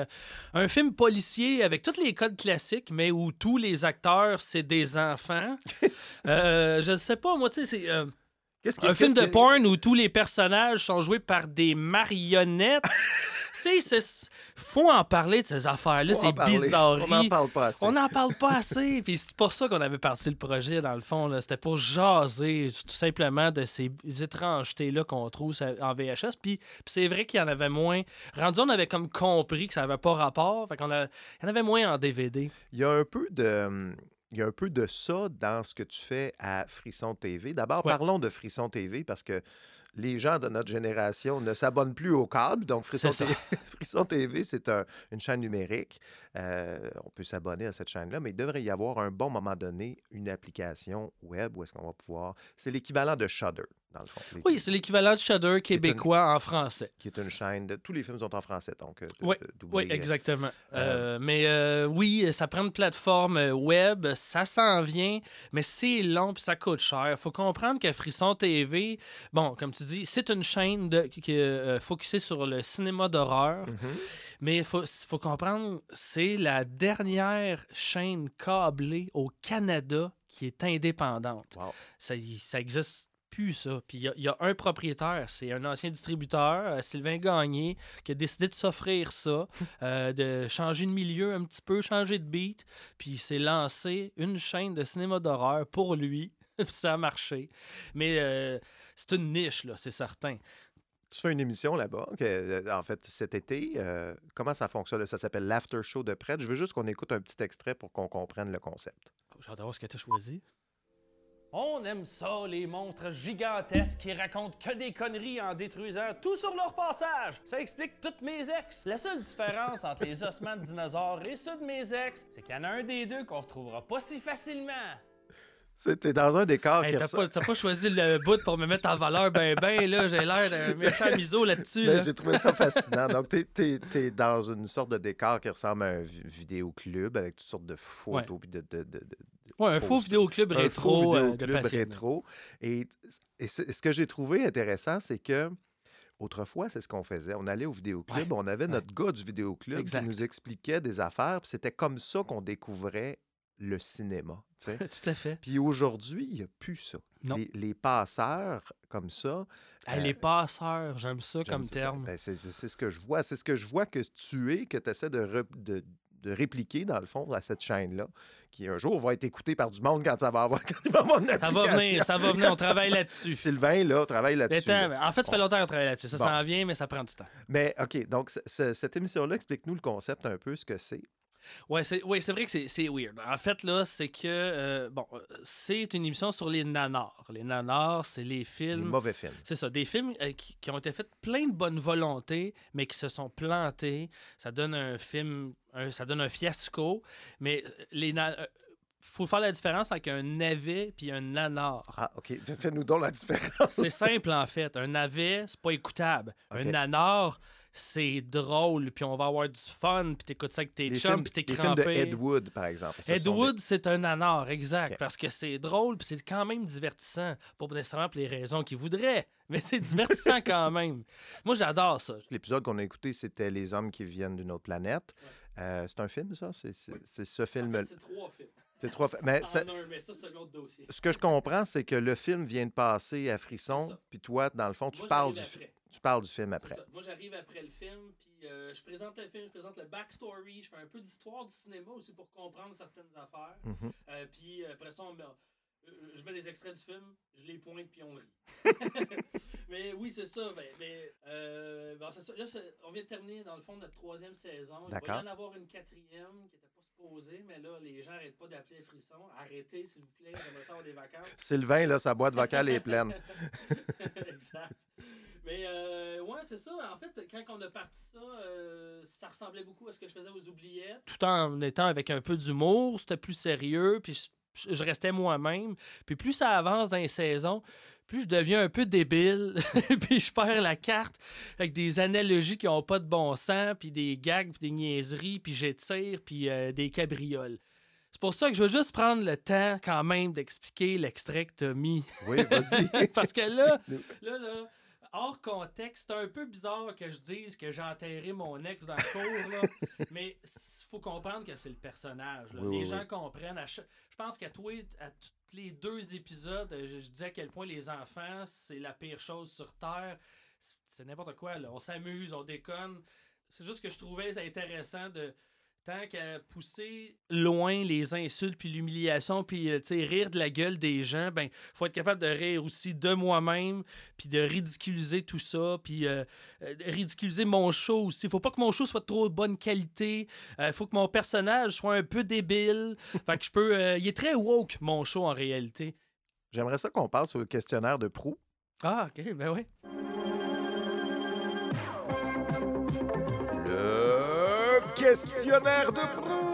Speaker 3: Un film policier avec tous les codes classiques, mais où tous les acteurs, c'est des enfants. Euh, je ne sais pas, moi, tu sais, c'est... euh, un film de
Speaker 2: qui-
Speaker 3: porn où tous les personnages sont joués par des marionnettes. tu sais, faut en parler de ces affaires-là,
Speaker 2: Faut en
Speaker 3: c'est
Speaker 2: parler.
Speaker 3: bizarrerie.
Speaker 2: On n'en parle pas assez.
Speaker 3: On n'en parle pas assez. Puis c'est pour ça qu'on avait parti le projet, dans le fond. C'était pour jaser tout simplement de ces étrangetés-là qu'on trouve en VHS. Puis, puis c'est vrai qu'il y en avait moins. Rendu, on avait comme compris que ça n'avait pas rapport. Fait qu'on a... Il y en avait moins en DVD.
Speaker 2: Il y a un peu de. Il y a un peu de ça dans ce que tu fais à Frisson TV. D'abord,
Speaker 3: Ouais.
Speaker 2: parlons de Frisson TV parce que les gens de notre génération ne s'abonnent plus au câble. Donc, Frisson
Speaker 3: C'est
Speaker 2: TV, Frisson TV, c'est un- une chaîne numérique. Euh, on peut s'abonner à cette chaîne-là, mais il devrait y avoir à un bon moment donné une application web où est-ce qu'on va pouvoir. C'est l'équivalent de Shudder, dans le fond.
Speaker 3: Oui, c'est l'équivalent de Shudder québécois en français.
Speaker 2: Qui est une chaîne de. Tous les films sont en français, donc. euh, de-
Speaker 3: Oui,
Speaker 2: de-
Speaker 3: Oui,
Speaker 2: doubler, euh,
Speaker 3: exactement. Euh, mais euh, oui, ça prend une plateforme web, ça s'en vient, mais c'est long puis ça coûte cher. Il faut comprendre que Frisson TV, bon, comme tu dis, c'est une chaîne de, qui est focusée sur le cinéma d'horreur,
Speaker 2: mhm.
Speaker 3: mais il faut, faut comprendre, c'est la dernière chaîne câblée au Canada qui est indépendante.
Speaker 2: Wow.
Speaker 3: Ça, y- ça existe plus, ça. Puis il y a- il y, a un propriétaire, c'est un ancien distributeur, euh, Sylvain Gagné, qui a décidé de s'offrir ça, euh, de changer de milieu un petit peu, changer de beat. Puis il s'est lancé une chaîne de cinéma d'horreur pour lui. Puis ça a marché. Mais euh, c'est une niche, là, c'est certain.
Speaker 2: Tu fais une émission là-bas, que, en fait, cet été. euh, comment ça fonctionne? Ça s'appelle l'After Show de Prêtre. Je veux juste qu'on écoute un petit extrait pour qu'on comprenne le concept.
Speaker 3: Voir ce que tu as choisi. On aime ça, les monstres gigantesques qui racontent que des conneries en détruisant tout sur leur passage. Ça explique toutes mes ex. La seule différence entre les ossements de dinosaures et ceux de mes ex, c'est qu'il y en a un des deux qu'on retrouvera pas si facilement.
Speaker 2: C'était dans un décor
Speaker 3: Hey,
Speaker 2: qui
Speaker 3: t'as,
Speaker 2: ressemble-
Speaker 3: pas, t'as pas choisi le bout pour me mettre en valeur ben ben, là. J'ai l'air d'un méchant miso là-dessus. Là.
Speaker 2: Ben, J'ai trouvé ça fascinant. Donc, tu es, dans une sorte de décor qui ressemble à un vi- vidéoclub avec toutes sortes de photos. puis de, de- de- de-
Speaker 3: Ouais, un faux vidéoclub
Speaker 2: un
Speaker 3: rétro
Speaker 2: faux
Speaker 3: euh,
Speaker 2: vidéoclub rétro. Et, et ce que j'ai trouvé intéressant, c'est que autrefois, c'est ce qu'on faisait. On allait au vidéoclub, on avait notre gars du vidéoclub
Speaker 3: Exact.
Speaker 2: qui nous expliquait des affaires, puis c'était comme ça qu'on découvrait le cinéma.
Speaker 3: Tout à fait.
Speaker 2: Puis aujourd'hui, il n'y a plus ça.
Speaker 3: Non.
Speaker 2: Les, les passeurs comme ça.
Speaker 3: Hey,
Speaker 2: euh,
Speaker 3: les passeurs, j'aime ça comme
Speaker 2: ça.
Speaker 3: terme.
Speaker 2: Ben, c'est c'est ce que je vois. C'est ce que je vois que tu es, que tu essaies de, re- de, de répliquer, dans le fond, à cette chaîne-là, qui un jour va être écoutée par du monde quand ça va avoir, quand il va avoir une
Speaker 3: Ça va venir, ça va venir, on travaille là-dessus.
Speaker 2: Sylvain, là, travaille
Speaker 3: Mais
Speaker 2: là-dessus. là.
Speaker 3: en fait, ça fait longtemps qu'on travaille là-dessus. Ça
Speaker 2: Bon.
Speaker 3: s'en vient, mais ça prend du temps.
Speaker 2: Mais OK, donc ce- ce- cette émission-là, explique-nous le concept un peu, ce que c'est.
Speaker 3: Ouais, c'est ouais, vrai que c'est- weird. En fait, là, c'est que, euh, bon, c'est une émission sur les nanars. Les nanars, c'est les
Speaker 2: Les
Speaker 3: films.
Speaker 2: mauvais films.
Speaker 3: C'est ça, des films euh, qui, qui ont été faits plein de bonne volonté, mais qui se sont plantés. Ça donne un film, un- ça donne un fiasco. Mais euh, les na- euh, faut faire la différence avec un navet puis un nanar.
Speaker 2: Ah, OK. Fais- Fais-nous donc la différence.
Speaker 3: C'est simple, en fait. Un navet, c'est pas écoutable. Un nanar, c'est drôle, puis on va avoir du fun, puis t'écoutes ça avec tes
Speaker 2: Les
Speaker 3: chums, puis t'es
Speaker 2: les films
Speaker 3: crampé.
Speaker 2: de Ed Wood, par exemple. Ce
Speaker 3: Ed
Speaker 2: des-
Speaker 3: Wood, c'est un nanar, exact, parce que c'est drôle, puis c'est quand même divertissant. Pas nécessairement pour les raisons qu'il voudrait, mais c'est divertissant quand même. Moi, j'adore ça.
Speaker 2: L'épisode qu'on a écouté, c'était Les hommes qui viennent d'une autre planète. Euh, c'est un film, ça? C'est ce film.
Speaker 3: c'est trois films.
Speaker 2: C'est trois Mais ça-
Speaker 3: un, mais ça, c'est un autre dossier.
Speaker 2: ce que je comprends, c'est que le film vient de passer à Frisson, puis toi, dans le fond, tu
Speaker 3: Moi,
Speaker 2: parles, du,
Speaker 3: j'arrive
Speaker 2: fi-
Speaker 3: après.
Speaker 2: Tu parles du film après.
Speaker 3: ça. Moi, j'arrive après le film, puis euh, je présente le film, je présente le backstory, je fais un peu d'histoire du cinéma aussi pour comprendre certaines affaires.
Speaker 2: Mhm.
Speaker 3: Euh, puis euh, après ça, on je mets des extraits du film, je les pointe, puis on rit. mais oui, c'est ça. ben, mais euh, bon, ça. Là, on vient de terminer, dans le fond, notre troisième saison. Il va y en avoir une quatrième qui n'était pas supposée, mais là, les gens n'arrêtent pas d'appeler Frisson. Arrêtez, s'il vous plaît, j'aimerais ça avoir des vacances.
Speaker 2: Sylvain, là, sa boîte vocale est pleine.
Speaker 3: exact. Mais euh, ouais, c'est ça. En fait, quand on a parti ça, euh, ça ressemblait beaucoup à ce que je faisais aux oubliettes. Tout en étant avec un peu d'humour, c'était plus sérieux, puis je, je restais moi-même. Puis plus ça avance dans les saisons, plus je deviens un peu débile, puis je perds la carte avec des analogies qui n'ont pas de bon sens, puis des gags, puis des niaiseries, puis j'étire, puis euh, des cabrioles. C'est pour ça que je veux juste prendre le temps quand même d'expliquer l'extrait que t'as mis.
Speaker 2: Oui, vas-y.
Speaker 3: Parce que là, là, là, hors contexte, c'est un peu bizarre que je dise que j'ai enterré mon ex dans le cours, là. mais il faut comprendre que c'est le personnage. là.
Speaker 2: Oui,
Speaker 3: les
Speaker 2: oui,
Speaker 3: gens
Speaker 2: oui.
Speaker 3: comprennent. À Je pense qu'à tous les deux épisodes, je, je dis à quel point les enfants, c'est la pire chose sur Terre. C'est- n'importe quoi. Là. On s'amuse, on déconne. C'est juste que je trouvais ça intéressant de tant qu'à pousser loin les insultes puis l'humiliation puis euh, rire de la gueule des gens ben faut être capable de rire aussi de moi-même puis de ridiculiser tout ça puis euh, euh, de ridiculiser mon show aussi. Faut pas que mon show soit de trop bonne qualité. Il faut que mon personnage soit un peu débile. Fait que je peux euh, il est très woke mon show en réalité.
Speaker 2: J'aimerais ça qu'on passe au questionnaire de proue.
Speaker 3: ah ok ben oui
Speaker 2: questionnaire de proue.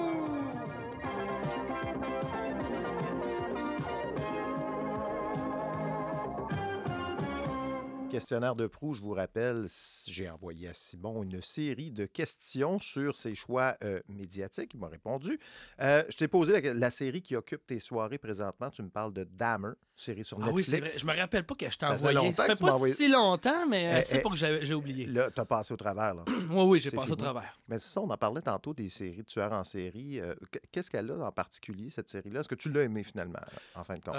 Speaker 2: Questionnaire de proue, je vous rappelle, j'ai envoyé à Simon une série de questions sur ses choix euh, médiatiques. Il m'a répondu. Euh, je t'ai posé la, la série qui occupe tes soirées présentement. Tu me parles de Dahmer, série sur
Speaker 3: ah oui
Speaker 2: Netflix.
Speaker 3: vrai je me rappelle pas que je t'ai envoyé ça fait pas
Speaker 2: envoyé-
Speaker 3: si longtemps mais euh,
Speaker 2: Eh,
Speaker 3: c'est
Speaker 2: eh,
Speaker 3: pas que j'ai oublié
Speaker 2: Là, tu as passé au travers. Là.
Speaker 3: oui oui j'ai passé au travers
Speaker 2: Mais c'est ça, on en parlait tantôt des séries de tueurs en série. Qu- Qu'est-ce qu'elle a en particulier, cette série-là? Est-ce que tu l'as aimé finalement, en fin de compte?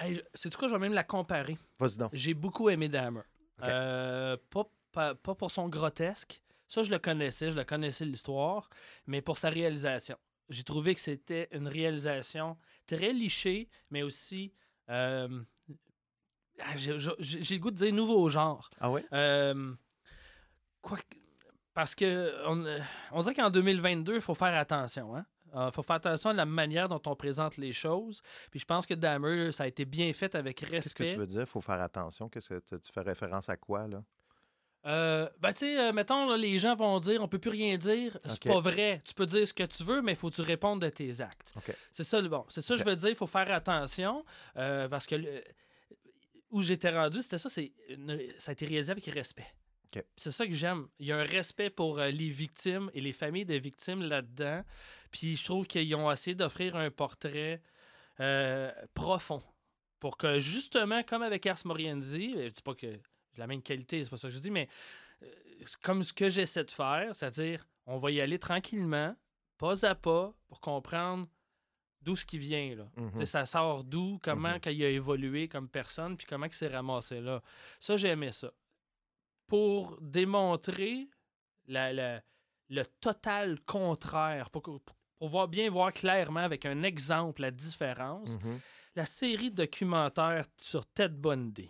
Speaker 3: Hey, c'est quoi, je vais même la comparer.
Speaker 2: Vas-y donc.
Speaker 3: J'ai beaucoup aimé Dahmer.
Speaker 2: Ok.
Speaker 3: Euh, pas, pas, pas pour son grotesque. Ça, je le connaissais, je le connaissais l'histoire, mais pour sa réalisation. J'ai trouvé que c'était une réalisation très lichée, mais aussi. euh, ah, j'ai le goût de dire nouveau genre.
Speaker 2: Ah oui?
Speaker 3: Euh, quoi parce que on, euh, on dirait qu'en 2022, il faut faire attention. Il faut faire attention à la manière dont on présente les choses. Puis je pense que Dahmer, ça a été bien fait avec
Speaker 2: Qu'est-ce que
Speaker 3: respect.
Speaker 2: tu veux dire? Il faut faire attention. Que tu- fais référence à quoi, là?
Speaker 3: Euh, ben, tu sais, euh, mettons, là, les gens vont dire on peut plus rien dire. C'est
Speaker 2: Ok.
Speaker 3: pas vrai. Tu peux dire ce que tu veux, mais il faut que tu répondes de tes actes.
Speaker 2: OK.
Speaker 3: C'est ça, bon. C'est ça, je veux dire. Il faut faire attention euh, parce que le- où j'étais rendu, c'était ça. C'est ça a été réalisé avec respect. C'est ça que j'aime. Il y a un respect pour euh, les victimes et les familles de victimes là-dedans. Puis je trouve qu'ils ont essayé d'offrir un portrait euh, profond pour que justement, comme avec Ars Moriendi, euh, je dis pas que j'ai la même qualité, c'est pas ça que je dis, mais euh, comme ce que j'essaie de faire, c'est-à-dire on va y aller tranquillement, pas à pas, pour comprendre d'où ce qui vient. Là.
Speaker 2: Mhm.
Speaker 3: Sais, Ça sort d'où, comment
Speaker 2: Mhm.
Speaker 3: qu'il a évolué comme personne, puis comment il s'est ramassé là. Ça, j'aimais ça. Pour démontrer la- la- le total contraire, pour, pour voir bien voir clairement avec un exemple la différence,
Speaker 2: Mhm.
Speaker 3: la série de documentaires sur Ted Bundy.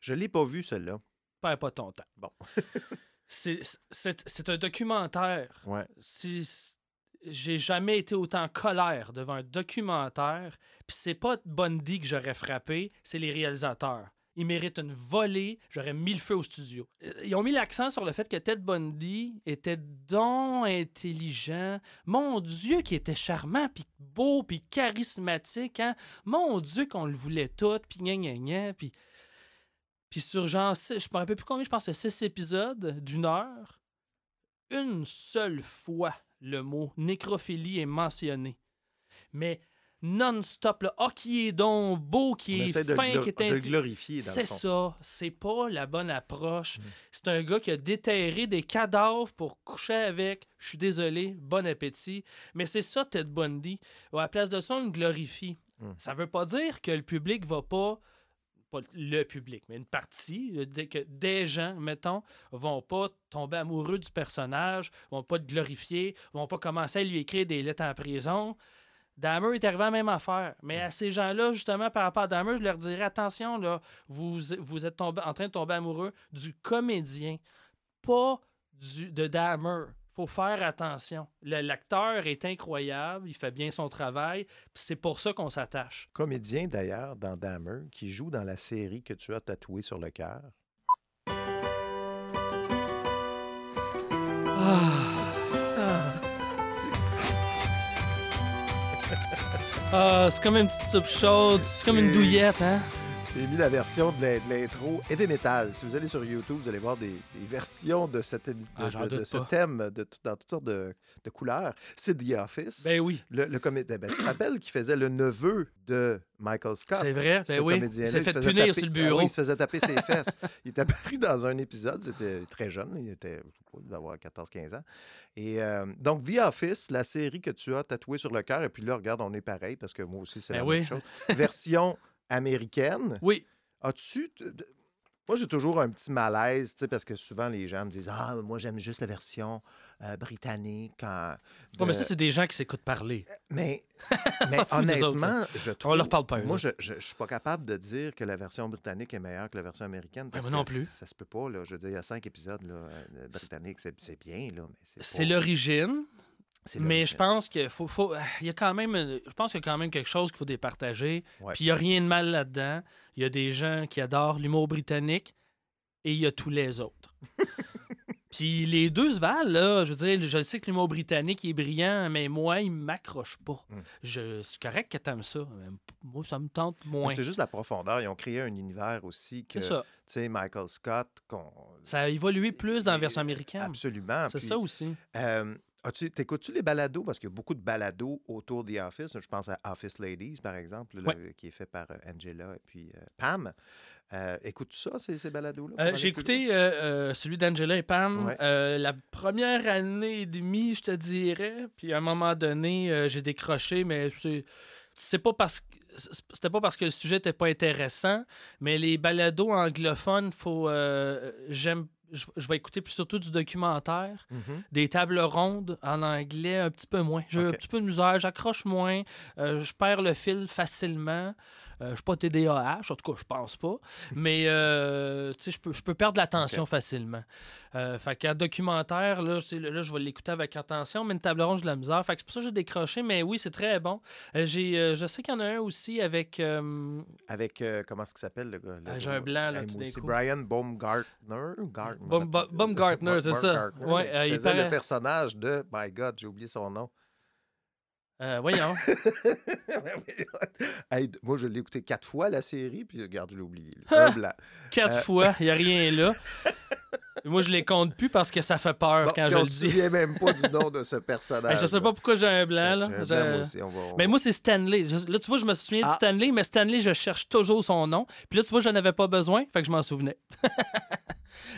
Speaker 2: Je l'ai pas vu, celle-là.
Speaker 3: Perds pas ton temps.
Speaker 2: Bon.
Speaker 3: C'est- un documentaire.
Speaker 2: Ouais.
Speaker 3: Si si- j'ai jamais été autant en colère devant un documentaire, puis c'est pas Bundy que j'aurais frappé, c'est les réalisateurs. Ils méritent une volée, j'aurais mis le feu au studio. Euh, Ils ont mis l'accent sur le fait que Ted Bundy était donc intelligent. Mon Dieu, qui était charmant, puis beau, puis charismatique. Hein? Mon Dieu, qu'on le voulait tout, puis gna gna gna, puis... Puis sur genre, six- je me rappelle plus combien, je pense que six épisodes d'une heure, une seule fois le mot nécrophilie est mentionné. Mais non-stop, là, ah, qui est donc beau,
Speaker 2: On
Speaker 3: qui est
Speaker 2: le
Speaker 3: fin, qui est
Speaker 2: de le glorifier, le
Speaker 3: C'est ça. C'est pas la bonne approche.
Speaker 2: Mm.
Speaker 3: C'est un gars qui a déterré des cadavres pour coucher avec. Je suis désolé. Bon appétit. Mais c'est ça, Ted Bundy. À la place de ça, on le glorifie.
Speaker 2: Mm.
Speaker 3: Ça veut pas dire que le public va pas. Pas le public, mais une partie, que des gens, mettons, vont pas tomber amoureux du personnage, vont pas le glorifier, vont pas commencer à lui écrire des lettres en prison. Dahmer est arrivé à la même affaire. Mais à ces gens-là, justement, par rapport à Dahmer, je leur dirais attention, là, vous, vous êtes en train de tomber amoureux du comédien, pas du, de Dahmer. faut faire attention. L'acteur est incroyable, il fait bien son travail, c'est pour ça qu'on s'attache.
Speaker 2: Comédien, d'ailleurs, dans Dahmer, qui joue dans la série que tu as tatouée sur le cœur.
Speaker 3: Ah. C'est comme une petite soupe chaude. C'est comme une
Speaker 2: Et-
Speaker 3: douillette, hein?
Speaker 2: J'ai mis la version de l'in- de l'intro Heavy Metal. Si vous allez sur YouTube, vous allez voir des, des versions de, cette, émi- de,
Speaker 3: Ah,
Speaker 2: de- de ce thème dans toutes sortes de, couleurs. C'est The Office.
Speaker 3: Ben oui.
Speaker 2: le, le comédien, ben, tu te rappelles qu'il faisait le neveu de Michael Scott?
Speaker 3: C'est vrai,
Speaker 2: ce
Speaker 3: ben oui. Il s'est fait punir
Speaker 2: taper-
Speaker 3: sur le
Speaker 2: Ah
Speaker 3: bureau.
Speaker 2: oui, il se faisait taper ses fesses. Il est apparu dans un épisode, c'était très jeune, il était, il avoir 14-15 ans. Et euh, donc, The Office, la série que tu as tatouée sur le cœur, et puis là, regarde, on est pareil, parce que moi aussi, c'est
Speaker 3: Ben
Speaker 2: la
Speaker 3: oui.
Speaker 2: même chose. Version américaine.
Speaker 3: Oui.
Speaker 2: As-tu. Moi, j'ai toujours un petit malaise, tu sais, parce que souvent, les gens me disent Ah, moi, j'aime juste la version euh, britannique.
Speaker 3: Ouais, mais ça, c'est des gens qui s'écoutent parler.
Speaker 2: mais, mais
Speaker 3: autres,
Speaker 2: honnêtement, je trouve.
Speaker 3: leur parle pas,
Speaker 2: Moi, je, je, je suis pas capable de dire que la version britannique est meilleure que la version américaine. Parce
Speaker 3: moi non
Speaker 2: que
Speaker 3: plus.
Speaker 2: Ça se peut pas, là. Je veux dire, il y a cinq épisodes, là. euh, britanniques, c'est bien, là. Mais c'est pas-
Speaker 3: l'origine, mais je pense qu'il faut, y a quand même, je pense qu'il y a quand même quelque chose qu'il faut départager.
Speaker 2: Ouais.
Speaker 3: Puis il n'y a rien de mal là-dedans. Il y a des gens qui adorent l'humour britannique et il y a tous les autres. Puis les deux se valent, là. Je veux dire, je sais que l'humour britannique est brillant, mais moi, il m'accroche pas.
Speaker 2: Mm.
Speaker 3: Je, c'est correct que t'aimes ça. mais moi, ça me tente moins.
Speaker 2: C'est juste la profondeur. Ils ont créé un univers aussi que, tu sais, Michael Scott.
Speaker 3: Ça a évolué plus dans la version américaine.
Speaker 2: Absolument.
Speaker 3: C'est ça aussi.
Speaker 2: Euh, as-tu- T'écoutes-tu les balados? Parce qu'il y a beaucoup de balados autour des Office. Je pense à Office Ladies, par exemple, qui est fait par euh, Angela et puis euh, Pam. Euh, Écoutes-tu ça, ces, ces balados-là?
Speaker 3: Euh, J'ai écouté celui d'Angela et Pam
Speaker 2: Ouais.
Speaker 3: la première année et demie, je te dirais. Puis à un moment donné, j'ai décroché, mais c'est c'est pas parce que c'était pas parce que le sujet était pas intéressant, mais les balados anglophones, faut euh, j'aime je je vais écouter plus surtout du documentaire?
Speaker 2: Mhm.
Speaker 3: des tables rondes en anglais un petit peu moins. J'ai un petit peu de misère, j'accroche moins, euh, je perds le fil facilement. Euh, je suis pas TDAH, en tout cas, je pense pas. Mais euh, je peux, je peux perdre l'attention facilement. Euh, fait qu'un documentaire, là, je- là, je vais l'écouter avec attention, mais une table ronde, j'ai de la misère. Fait que c'est pour ça que j'ai décroché, mais oui, c'est très bon. Euh, j'ai, euh, je sais qu'il y en a un aussi avec. euh,
Speaker 2: Avec, euh, comment est-ce qu'il s'appelle, le gars? le
Speaker 3: j'ai un blanc, là,
Speaker 2: Hey,
Speaker 3: tout
Speaker 2: moi
Speaker 3: d'un
Speaker 2: aussi,
Speaker 3: coup.
Speaker 2: Brian Baumgartner. Gart-
Speaker 3: Baum- Baum- Baumgartner, c'est ça.
Speaker 2: Baumgartner,
Speaker 3: Ouais, il
Speaker 2: faisait
Speaker 3: paraît-
Speaker 2: le personnage de... My God, j'ai oublié son nom.
Speaker 3: Euh, voyons.
Speaker 2: Hey, moi, je l'ai écouté quatre fois, la série, puis regarde, je l'ai oublié.
Speaker 3: Quatre
Speaker 2: Euh,
Speaker 3: fois, il n'y a rien là. Moi, je les compte plus parce que ça fait peur
Speaker 2: Bon,
Speaker 3: quand je
Speaker 2: on
Speaker 3: le dis.
Speaker 2: souvient même pas du nom de ce
Speaker 3: Hey,
Speaker 2: personnage.
Speaker 3: je sais pas pourquoi j'ai un blanc, là.
Speaker 2: J'ai un
Speaker 3: Je-
Speaker 2: blanc, moi aussi, on va- on
Speaker 3: Mais moi, c'est Stanley. Je- Là, tu vois, je me souviens
Speaker 2: Ah.
Speaker 3: de Stanley, mais Stanley, je cherche toujours son nom. Puis là, tu vois, je avais pas besoin, fait que je m'en souvenais.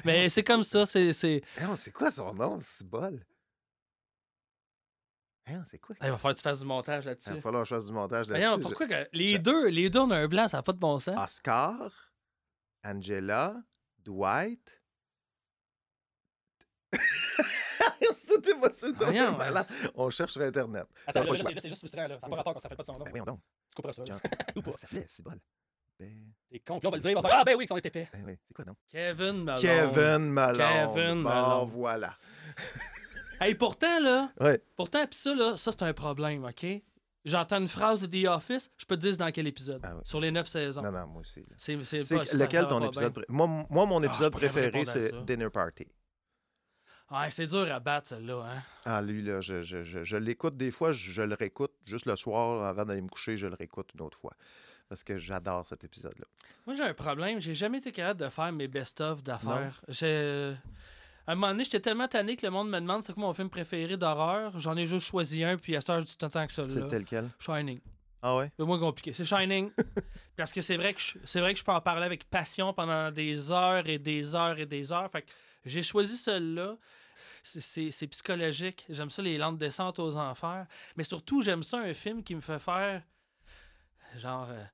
Speaker 3: mais c'est comme ça, c'est... c'est-
Speaker 2: quoi son nom, c'est bol? Sait quoi?
Speaker 3: Il va falloir que tu fasses du montage
Speaker 2: Il
Speaker 3: là-dessus.
Speaker 2: va falloir que je fasse du montage là-dessus.
Speaker 3: pourquoi que les
Speaker 2: je-
Speaker 3: deux, les deux, on a un blanc, ça n'a pas de bon sens.
Speaker 2: Oscar, Angela, Dwight. C'était pas donc,
Speaker 3: Voyons,
Speaker 2: malade. On cherche sur Internet. Pas choix.
Speaker 3: c'est juste frustrant, là. Ça n'a pas rapport qu'on s'appelle pas de son nom.
Speaker 2: Ben donc.
Speaker 3: Tu couperas ça. Ou pas.
Speaker 2: Comment ça fait, c'est bol? Ben,
Speaker 3: T'es con. Puis là, on va le dire, il va faire Ah, ben oui, ont été épais.
Speaker 2: ben oui, c'est quoi donc?
Speaker 3: Kevin Malone.
Speaker 2: Kevin Malone.
Speaker 3: Kevin
Speaker 2: Bon,
Speaker 3: Malone.
Speaker 2: voilà.
Speaker 3: Hey, pourtant, là,
Speaker 2: Ouais.
Speaker 3: pourtant, pis ça, là, ça, c'est un problème, OK? J'entends une phrase de The Office, je peux te dire dans quel épisode.
Speaker 2: Ah.
Speaker 3: Sur les neuf saisons.
Speaker 2: Non, non, moi aussi.
Speaker 3: C'est
Speaker 2: lequel ton épisode
Speaker 3: bien.
Speaker 2: pré- moi, moi, mon
Speaker 3: Ah,
Speaker 2: épisode préféré, c'est. Dinner Party.
Speaker 3: Ouais, c'est dur à battre, celle-là. Hein?
Speaker 2: Ah, lui, là, je, je, je, je l'écoute des fois, je, je le réécoute juste le soir avant d'aller me coucher, je le réécoute une autre fois. Parce que j'adore cet épisode-là.
Speaker 3: Moi, j'ai un problème. J'ai jamais été capable de faire mes best-of d'affaires. J'ai- À un moment donné, j'étais tellement tanné que le monde me demande c'est quoi mon film préféré d'horreur? J'en ai juste choisi un, puis à cette heure, du temps que ça.
Speaker 2: C'était lequel?
Speaker 3: Shining.
Speaker 2: Ah ouais?
Speaker 3: Le moins compliqué. C'est Shining. Parce que c'est vrai que je, c'est vrai que je peux en parler avec passion pendant des heures et des heures et des heures. Fait que j'ai choisi celui-là. C'est- C'est c'est psychologique. J'aime ça, les lentes descentes aux enfers. Mais surtout, j'aime ça, un film qui me fait faire. Genre. euh,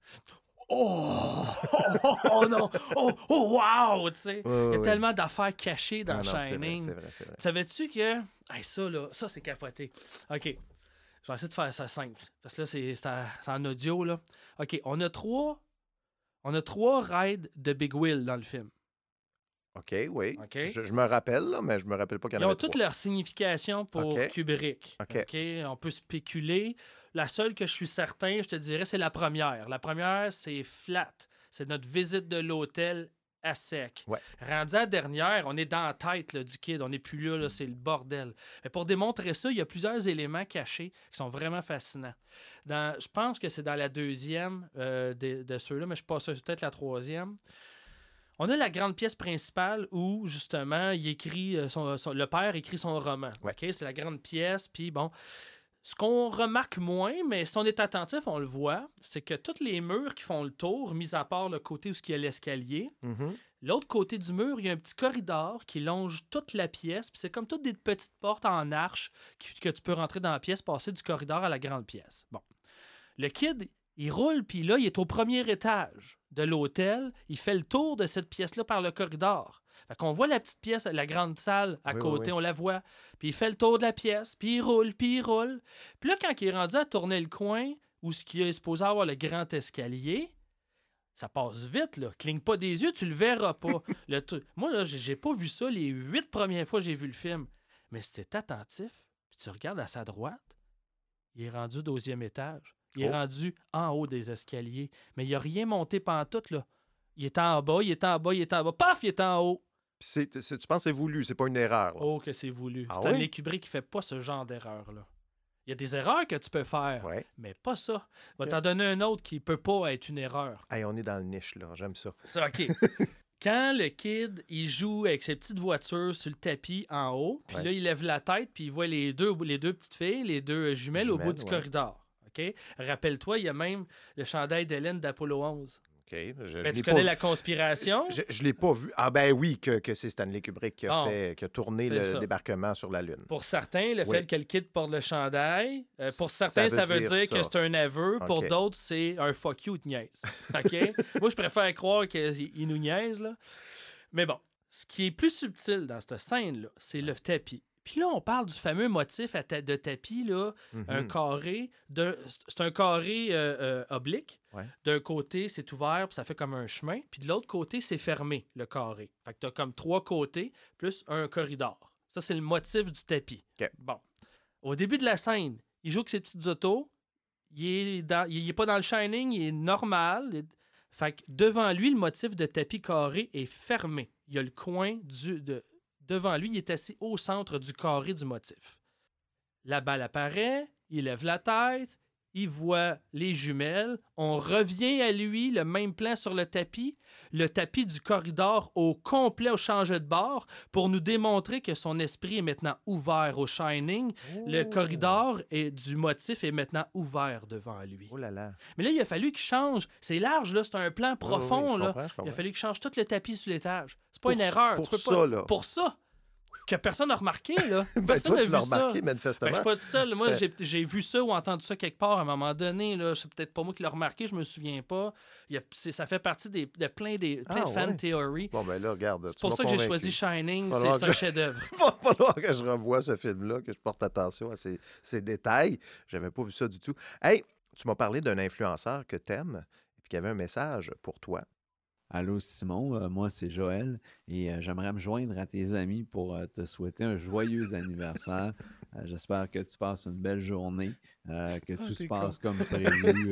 Speaker 3: Oh! oh! oh non! Oh! Oh! Wow! Tu sais.
Speaker 2: Ouais,
Speaker 3: Il y a tellement d'affaires cachées dans
Speaker 2: Ah non,
Speaker 3: Shining.
Speaker 2: C'est vrai, c'est vrai.
Speaker 3: Savais-tu que. Hey, ça, là, ça, c'est capoté. OK. Je vais essayer de faire ça simple. Parce que là, c'est en c'est en audio, là. OK. On a trois. On a trois raids de Big Will dans le film.
Speaker 2: OK, oui. Je, je me rappelle, là, mais je me rappelle pas qu'il y
Speaker 3: Ils
Speaker 2: en
Speaker 3: ont
Speaker 2: avait
Speaker 3: toutes
Speaker 2: trois.
Speaker 3: leur signification pour. Kubrick.
Speaker 2: OK.
Speaker 3: OK. On peut spéculer. La seule que je suis certain, je te dirais, c'est la première. La première, c'est Flat. C'est notre visite de l'hôtel à sec.
Speaker 2: Ouais.
Speaker 3: Rendu à la dernière, on est dans la tête là, du kid. On n'est plus là, là, c'est le bordel. Mais pour démontrer ça, il y a plusieurs éléments cachés qui sont vraiment fascinants. Dans, je pense que c'est dans la deuxième euh, de, de ceux-là, mais je pense que c'est peut-être la troisième. On a la grande pièce principale où, justement, il écrit euh, son- son- le père écrit son roman.
Speaker 2: Ouais.
Speaker 3: C'est la grande pièce. Puis bon, ce qu'on remarque moins, mais si on est attentif, on le voit, c'est que tous les murs qui font le tour, mis à part le côté où il y a l'escalier,
Speaker 2: Mhm.
Speaker 3: L'autre côté du mur, il y a un petit corridor qui longe toute la pièce. Puis c'est comme toutes des petites portes en arche que tu peux rentrer dans la pièce, passer du corridor à la grande pièce. Bon. Le kid, il roule, puis là, il est au premier étage de l'hôtel. Il fait le tour de cette pièce-là par le corridor. Fait qu'on voit la petite pièce, la grande salle à
Speaker 2: Oui,
Speaker 3: côté,
Speaker 2: oui.
Speaker 3: on la voit. Puis il fait le tour de la pièce, puis il roule, puis il roule. Puis là, quand il est rendu à tourner le coin, où ce qui est supposé avoir le grand escalier, ça passe vite, là. Cligne pas des yeux, tu le verras pas. Le Moi, là, j'ai pas vu ça les huit premières fois que j'ai vu le film. Mais si t'es attentif, puis tu regardes à sa droite, il est rendu au deuxième étage. Il est
Speaker 2: Oh.
Speaker 3: rendu en haut des escaliers. Mais il a rien monté pantoute, là. Il est en bas, il est en bas, il est en bas. Paf, il est en haut.
Speaker 2: C'est- tu penses que c'est voulu, c'est pas une erreur. là?
Speaker 3: Oh, que c'est voulu.
Speaker 2: Ah
Speaker 3: Stanley
Speaker 2: oui?
Speaker 3: Kubrick qui fait pas ce genre d'erreur-là. Il y a des erreurs que tu peux faire,
Speaker 2: Ouais.
Speaker 3: mais pas ça. Je vais t'en donner un autre qui peut pas être une erreur.
Speaker 2: Hey, on est dans le niche, là. J'aime ça.
Speaker 3: Ça, OK. Quand le kid, il joue avec ses petites voitures sur le tapis en haut, puis
Speaker 2: Ouais.
Speaker 3: là, il lève la tête, puis il voit les deux, les deux petites filles, les deux jumelles, au bout du corridor. OK? Rappelle-toi, il y a même le chandail d'Hélène d'Apollo 11.
Speaker 2: Je,
Speaker 3: Ben, tu connais la conspiration?
Speaker 2: Je, je l'ai pas vu. Ah ben oui, que, que c'est Stanley Kubrick qui a, fait, qui a tourné le
Speaker 3: ça.
Speaker 2: débarquement sur la Lune.
Speaker 3: Pour certains, le
Speaker 2: Oui.
Speaker 3: fait que le kid porte le chandail, euh, pour certains, ça
Speaker 2: veut
Speaker 3: veut
Speaker 2: dire
Speaker 3: dire,
Speaker 2: ça.
Speaker 3: que c'est un aveu. Pour d'autres, c'est un fuck you, de niaise. OK? Moi, je préfère croire qu'il il nous niaise, là. Mais bon, ce qui est plus subtil dans cette scène-là, c'est le tapis. Puis là, on parle du fameux motif à ta- de tapis, là, un
Speaker 2: Mhm.
Speaker 3: carré. C'est un carré euh, euh, oblique.
Speaker 2: Ouais.
Speaker 3: D'un côté, c'est ouvert, puis ça fait comme un chemin. Puis de l'autre côté, c'est fermé, le carré. Fait que tu as comme trois côtés, plus un corridor. Ça, c'est le motif du tapis. Bon. Au début de la scène, il joue avec ses petites autos. Il est, dans- il est pas dans le Shining, il est normal. Il- Fait que devant lui, le motif de tapis carré est fermé. Il y a le coin du, de, devant lui, il est assis au centre du carré du motif. La balle apparaît, il lève la tête, il voit les jumelles, on revient à lui, le même plan sur le tapis, le tapis du corridor au complet au changé de bord pour nous démontrer que son esprit est maintenant ouvert au Shining. Le corridor du motif est maintenant ouvert devant lui.
Speaker 2: Oh là là.
Speaker 3: Mais là, il a fallu qu'il change. C'est large, là, c'est un plan
Speaker 2: oui,
Speaker 3: profond. là. Il a fallu qu'il change tout le tapis sur l'étage. C'est pas
Speaker 2: Pour
Speaker 3: une erreur.
Speaker 2: pour ça,
Speaker 3: pas...
Speaker 2: là.
Speaker 3: Pour ça. Que personne n'a remarqué, là.
Speaker 2: Ben,
Speaker 3: Personne
Speaker 2: toi,
Speaker 3: n'a
Speaker 2: tu l'as
Speaker 3: vu ça.
Speaker 2: remarqué,
Speaker 3: Ben,
Speaker 2: manifestement.
Speaker 3: je suis pas tout seul. Moi, j'ai vu ça ou entendu ça quelque part à un moment donné. Là. C'est peut-être pas moi qui l'ai remarqué, je me souviens pas. Il y a- c'est- ça fait partie des, de plein, des, plein
Speaker 2: Ah,
Speaker 3: de fan
Speaker 2: ouais.
Speaker 3: theories.
Speaker 2: Bon, ben là, regarde.
Speaker 3: C'est
Speaker 2: tu
Speaker 3: pour ça que j'ai choisi Shining. C'est un chef-d'œuvre.
Speaker 2: Il va falloir que je revoie ce film-là, que je porte attention à ces, ces détails. J'avais pas vu ça du tout. Hey, tu m'as parlé d'un influenceur que t'aimes et puis qui avait un message pour toi.
Speaker 8: Allô Simon, euh, moi c'est Joël et euh, j'aimerais me joindre à tes amis pour euh, te souhaiter un joyeux anniversaire. J'espère que tu passes une belle journée, que tout se passe comme prévu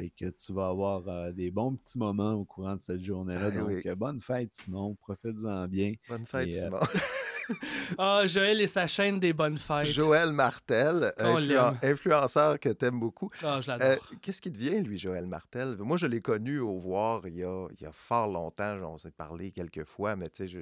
Speaker 8: et que tu vas avoir des bons petits moments au courant de cette journée-là.
Speaker 2: Ah
Speaker 8: Donc,
Speaker 2: oui.
Speaker 8: euh, bonne fête Simon, profite-en bien.
Speaker 2: Bonne fête,
Speaker 8: Et,
Speaker 2: Simon.
Speaker 3: Ah, Joël et sa chaîne des bonnes fêtes.
Speaker 2: Joël Martel,
Speaker 3: On
Speaker 2: influen-
Speaker 3: l'aime.
Speaker 2: influenceur que t'aimes beaucoup.
Speaker 3: Ah, je
Speaker 2: Euh,
Speaker 3: l'adore.
Speaker 2: Qu'est-ce qui devient, lui, Joël Martel? Moi, je l'ai connu au voir il y a, il y a fort longtemps. On s'est parlé quelques fois, mais tu sais, je,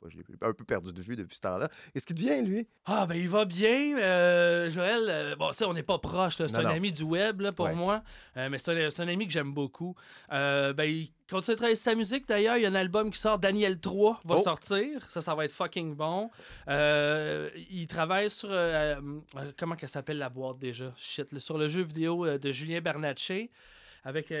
Speaker 2: pas- je l'ai un peu perdu de vue depuis ce temps-là. Qu'est-ce qui devient, lui?
Speaker 3: Ah, ben il va bien. euh, Joël, euh, bon, tu sais, on n'est pas proche. C'est un
Speaker 2: non.
Speaker 3: ami du web là, pour
Speaker 2: Ouais.
Speaker 3: moi. Euh, mais c'est un, ami que j'aime beaucoup. Ben, il continue de travailler sur sa musique. D'ailleurs, il y a un album qui sort. Daniel 3 va
Speaker 2: Oh.
Speaker 3: sortir. Ça, ça va être fucking bon. Il travaille sur. comment qu'elle s'appelle la boîte déjà? Shit. sur le jeu vidéo de Julien Bernatchez. Avec.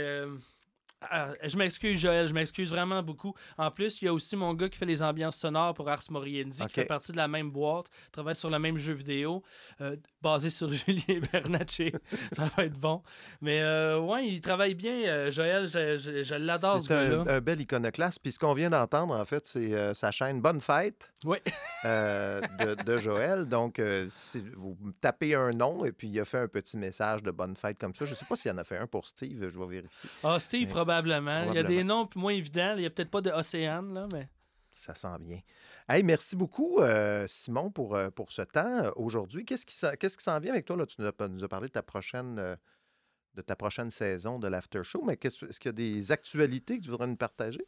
Speaker 3: Euh, je m'excuse, Joël, je m'excuse vraiment beaucoup. En plus, il y a aussi mon gars qui fait les ambiances sonores pour Ars Moriendi, qui fait partie de la même boîte, travaille sur le même jeu vidéo, euh, basé sur Julien Bernatchez. Ça va être bon. Mais euh, ouais, il travaille bien, euh, Joël, je, je- je l'adore ce
Speaker 2: C'est un, bel iconoclaste. Puis ce qu'on vient d'entendre, en fait, c'est sa chaîne Bonne Fête
Speaker 3: Oui.
Speaker 2: de, de Joël. Donc, si vous tapez un nom et puis il a fait un petit message de Bonne Fête comme ça. Je ne sais pas s'il en a fait un pour Steve, je vais vérifier.
Speaker 3: Ah, Steve,
Speaker 2: Mais-
Speaker 3: probablement. Probablement. Il y a des noms moins évidents. Il n'y a peut-être pas de Océane, là, mais.
Speaker 2: Ça sent bien. Hey, merci beaucoup, euh, Simon, pour, euh, pour ce temps euh, aujourd'hui. Qu'est-ce qui, s'en vient avec toi? Là? Tu nous as, nous as parlé de ta prochaine, de ta prochaine saison de l'After Show, mais est-ce qu'il y a des actualités que tu voudrais nous partager?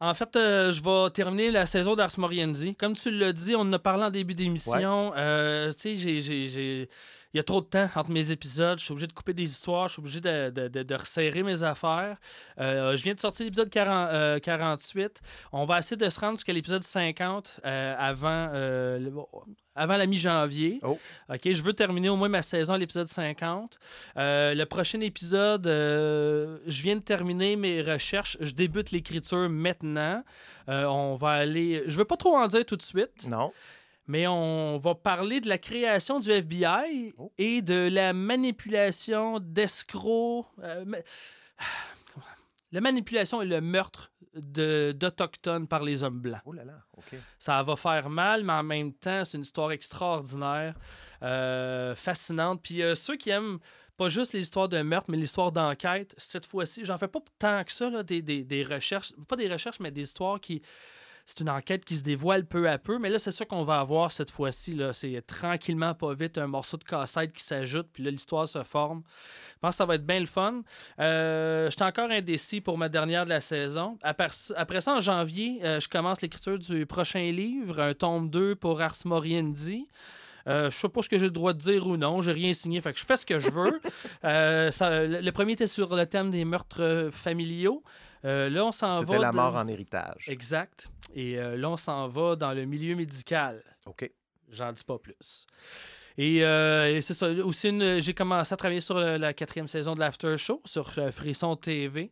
Speaker 3: En fait, je vais terminer la saison d'Ars Moriendi. Comme tu l'as dit, on en a parlé en début d'émission. tu sais, j'ai il y a trop de temps entre mes épisodes. Je suis obligé de couper des histoires. Je suis obligé de, de, resserrer mes affaires. Euh, je viens de sortir l'épisode 48. Euh, On va essayer de se rendre jusqu'à l'épisode 50 euh, avant, avant la mi-janvier.
Speaker 2: Oh.
Speaker 3: OK, je veux terminer au moins ma saison à l'épisode 50. le prochain épisode, je viens de terminer mes recherches. Je débute l'écriture maintenant. on va aller. Je veux pas trop en dire tout de suite.
Speaker 2: Non
Speaker 3: mais on va parler de la création du FBI oh. et de la manipulation d'escrocs. Euh, la manipulation et le meurtre d'Autochtones par les hommes blancs.
Speaker 2: Oh là là, OK.
Speaker 3: Ça va faire mal, mais en même temps, c'est une histoire extraordinaire, euh, fascinante. Puis euh, ceux qui aiment pas juste les histoires de meurtre, mais l'histoire d'enquête, cette fois-ci, j'en fais pas tant que ça, des, des, recherches, pas des recherches, mais des histoires qui c'est une enquête qui se dévoile peu à peu, mais là, c'est ça qu'on va avoir cette fois-ci. C'est tranquillement, pas vite, un morceau de cassette qui s'ajoute, puis là, l'histoire se forme. Je pense que ça va être bien le fun. Euh, J'étais encore indécis pour ma dernière de la saison. Après, ça, en janvier, euh, je commence l'écriture du prochain livre, un tome 2 pour Ars Moriendi. Euh, je sais pas ce que j'ai le droit de dire ou non. J'ai rien signé, fait que je fais ce que je veux. Euh, le premier était sur le thème des meurtres familiaux. Euh, là, on s'en va.
Speaker 2: C'était la mort en héritage.
Speaker 3: Exact. Et euh, là, on s'en va dans le milieu médical.
Speaker 2: OK.
Speaker 3: J'en dis pas plus. Et, euh, c'est ça. Aussi, j'ai commencé à travailler sur la quatrième saison de l'After Show sur Frisson TV.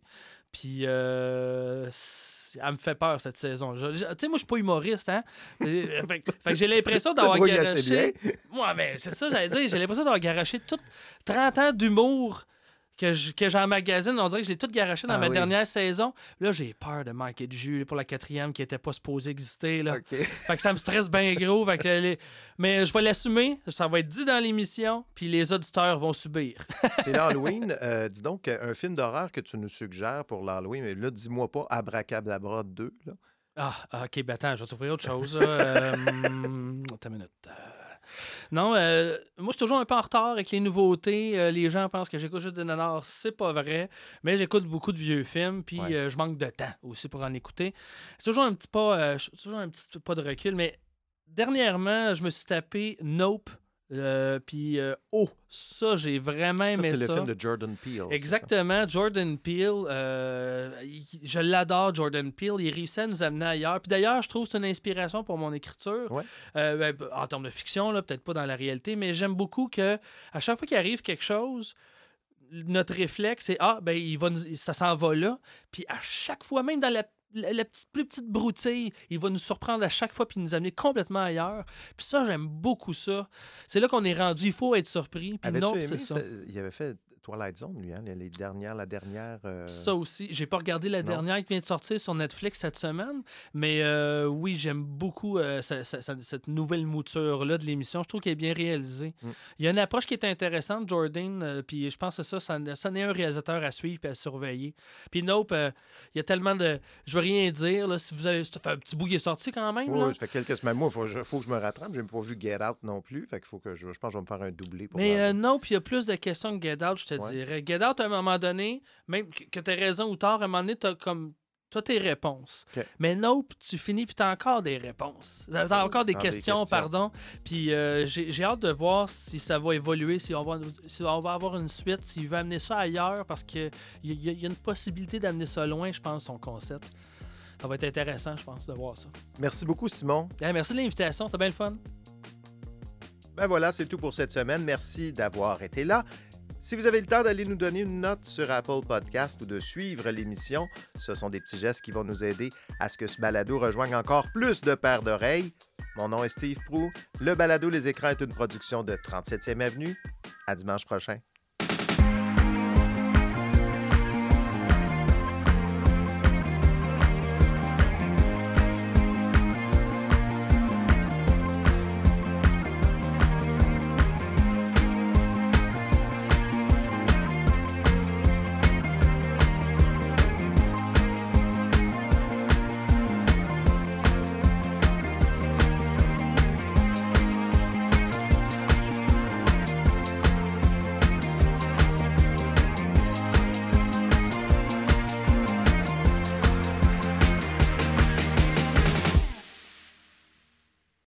Speaker 3: Puis, elle me fait peur cette saison. Tu sais, moi, je suis pas humoriste, hein? fait, que j'ai l'impression d'avoir garoché. Moi, mais c'est ça, j'allais dire. J'ai l'impression d'avoir garoché tout 30 ans d'humour que, j'ai en magazine. On dirait que je l'ai tout garoché dans ah ma dernière saison. Là, j'ai peur de manquer de jus pour la quatrième qui n'était pas supposée exister. Là. Fait que ça me stresse bien gros. Mais je vais l'assumer. Ça va être dit dans l'émission, puis les auditeurs vont subir.
Speaker 2: C'est l'Halloween. Euh, dis donc, un film d'horreur que tu nous suggères pour l'Halloween. Mais là, dis-moi pas Abracadabra 2. Là.
Speaker 3: Ah, OK. Ben attends, je vais trouver autre chose. euh, attends une minute. Non, euh, moi, je suis toujours un peu en retard avec les nouveautés. Euh, les gens pensent que j'écoute juste des nanars. C'est pas vrai. Mais j'écoute beaucoup de vieux films, puis euh, je manque de temps aussi pour en écouter. C'est toujours un petit pas, toujours un petit pas de recul. Mais dernièrement, je me suis tapé Nope euh, puis, euh, oh, ça, j'ai vraiment aimé ça.
Speaker 2: C'est le film de Jordan Peele.
Speaker 3: Exactement. Jordan Peele, euh, je l'adore, Jordan Peele. Il réussit à nous amener ailleurs. Puis d'ailleurs, je trouve que c'est une inspiration pour mon écriture. Ben, en termes de fiction, peut-être pas dans la réalité, mais j'aime beaucoup que à chaque fois qu'il arrive quelque chose, notre réflexe, c'est Ah, ben, il va ça s'en va là. Puis à chaque fois, même dans la la, petite, plus petite broutille, il va nous surprendre à chaque fois puis nous amener complètement ailleurs. Puis ça, j'aime beaucoup ça. C'est là qu'on est rendu. Il faut être surpris. Puis non, c'est ça.
Speaker 2: Il avait fait Twilight Zone, lui, hein, les dernières, la dernière. Euh,
Speaker 3: ça aussi. J'ai pas regardé la dernière qui vient de sortir sur Netflix cette semaine, mais euh, oui, j'aime beaucoup euh, cette nouvelle mouture-là de l'émission. Je trouve qu'elle est bien réalisée. Mm. Il y a une approche qui est intéressante, Jordan, puis je pense que ça, ça, ça n'est un réalisateur à suivre et à surveiller. Puis Nope, il y a tellement de. Je veux rien dire, là, si vous avez. Ça fait un petit bout qui est sorti quand même.
Speaker 2: Oui, ça fait quelques semaines. Moi, il faut, que je me rattrape. J'ai pas vu Get Out non plus. Fait qu'il faut que je. Je pense que je vais me faire un doublé pour
Speaker 3: Mais Nope, il y a plus de questions que Get Out, je te dirais. Get Out, à un moment donné, même que tu raison ou tort, à un moment donné, tu as comme toi tes réponses. Mais Nope, tu finis puis tu as encore des réponses. Tu as encore des, questions, pardon. Puis euh, j'ai hâte de voir si ça va évoluer, si on va, si on va avoir une suite, s'il veut amener ça ailleurs, parce qu'il y, y, a une possibilité d'amener ça loin, je pense, son concept. Ça va être intéressant, je pense, de voir ça.
Speaker 2: Merci beaucoup, Simon.
Speaker 3: merci de l'invitation, c'était bien le fun.
Speaker 2: Ben voilà, c'est tout pour cette semaine. Merci d'avoir été là. Si vous avez le temps d'aller nous donner une note sur Apple Podcast ou de suivre l'émission, ce sont des petits gestes qui vont nous aider à ce que ce balado rejoigne encore plus de paires d'oreilles. Mon nom est Steve Prou. Le balado Les écrans est une production de 37e Avenue. À dimanche prochain.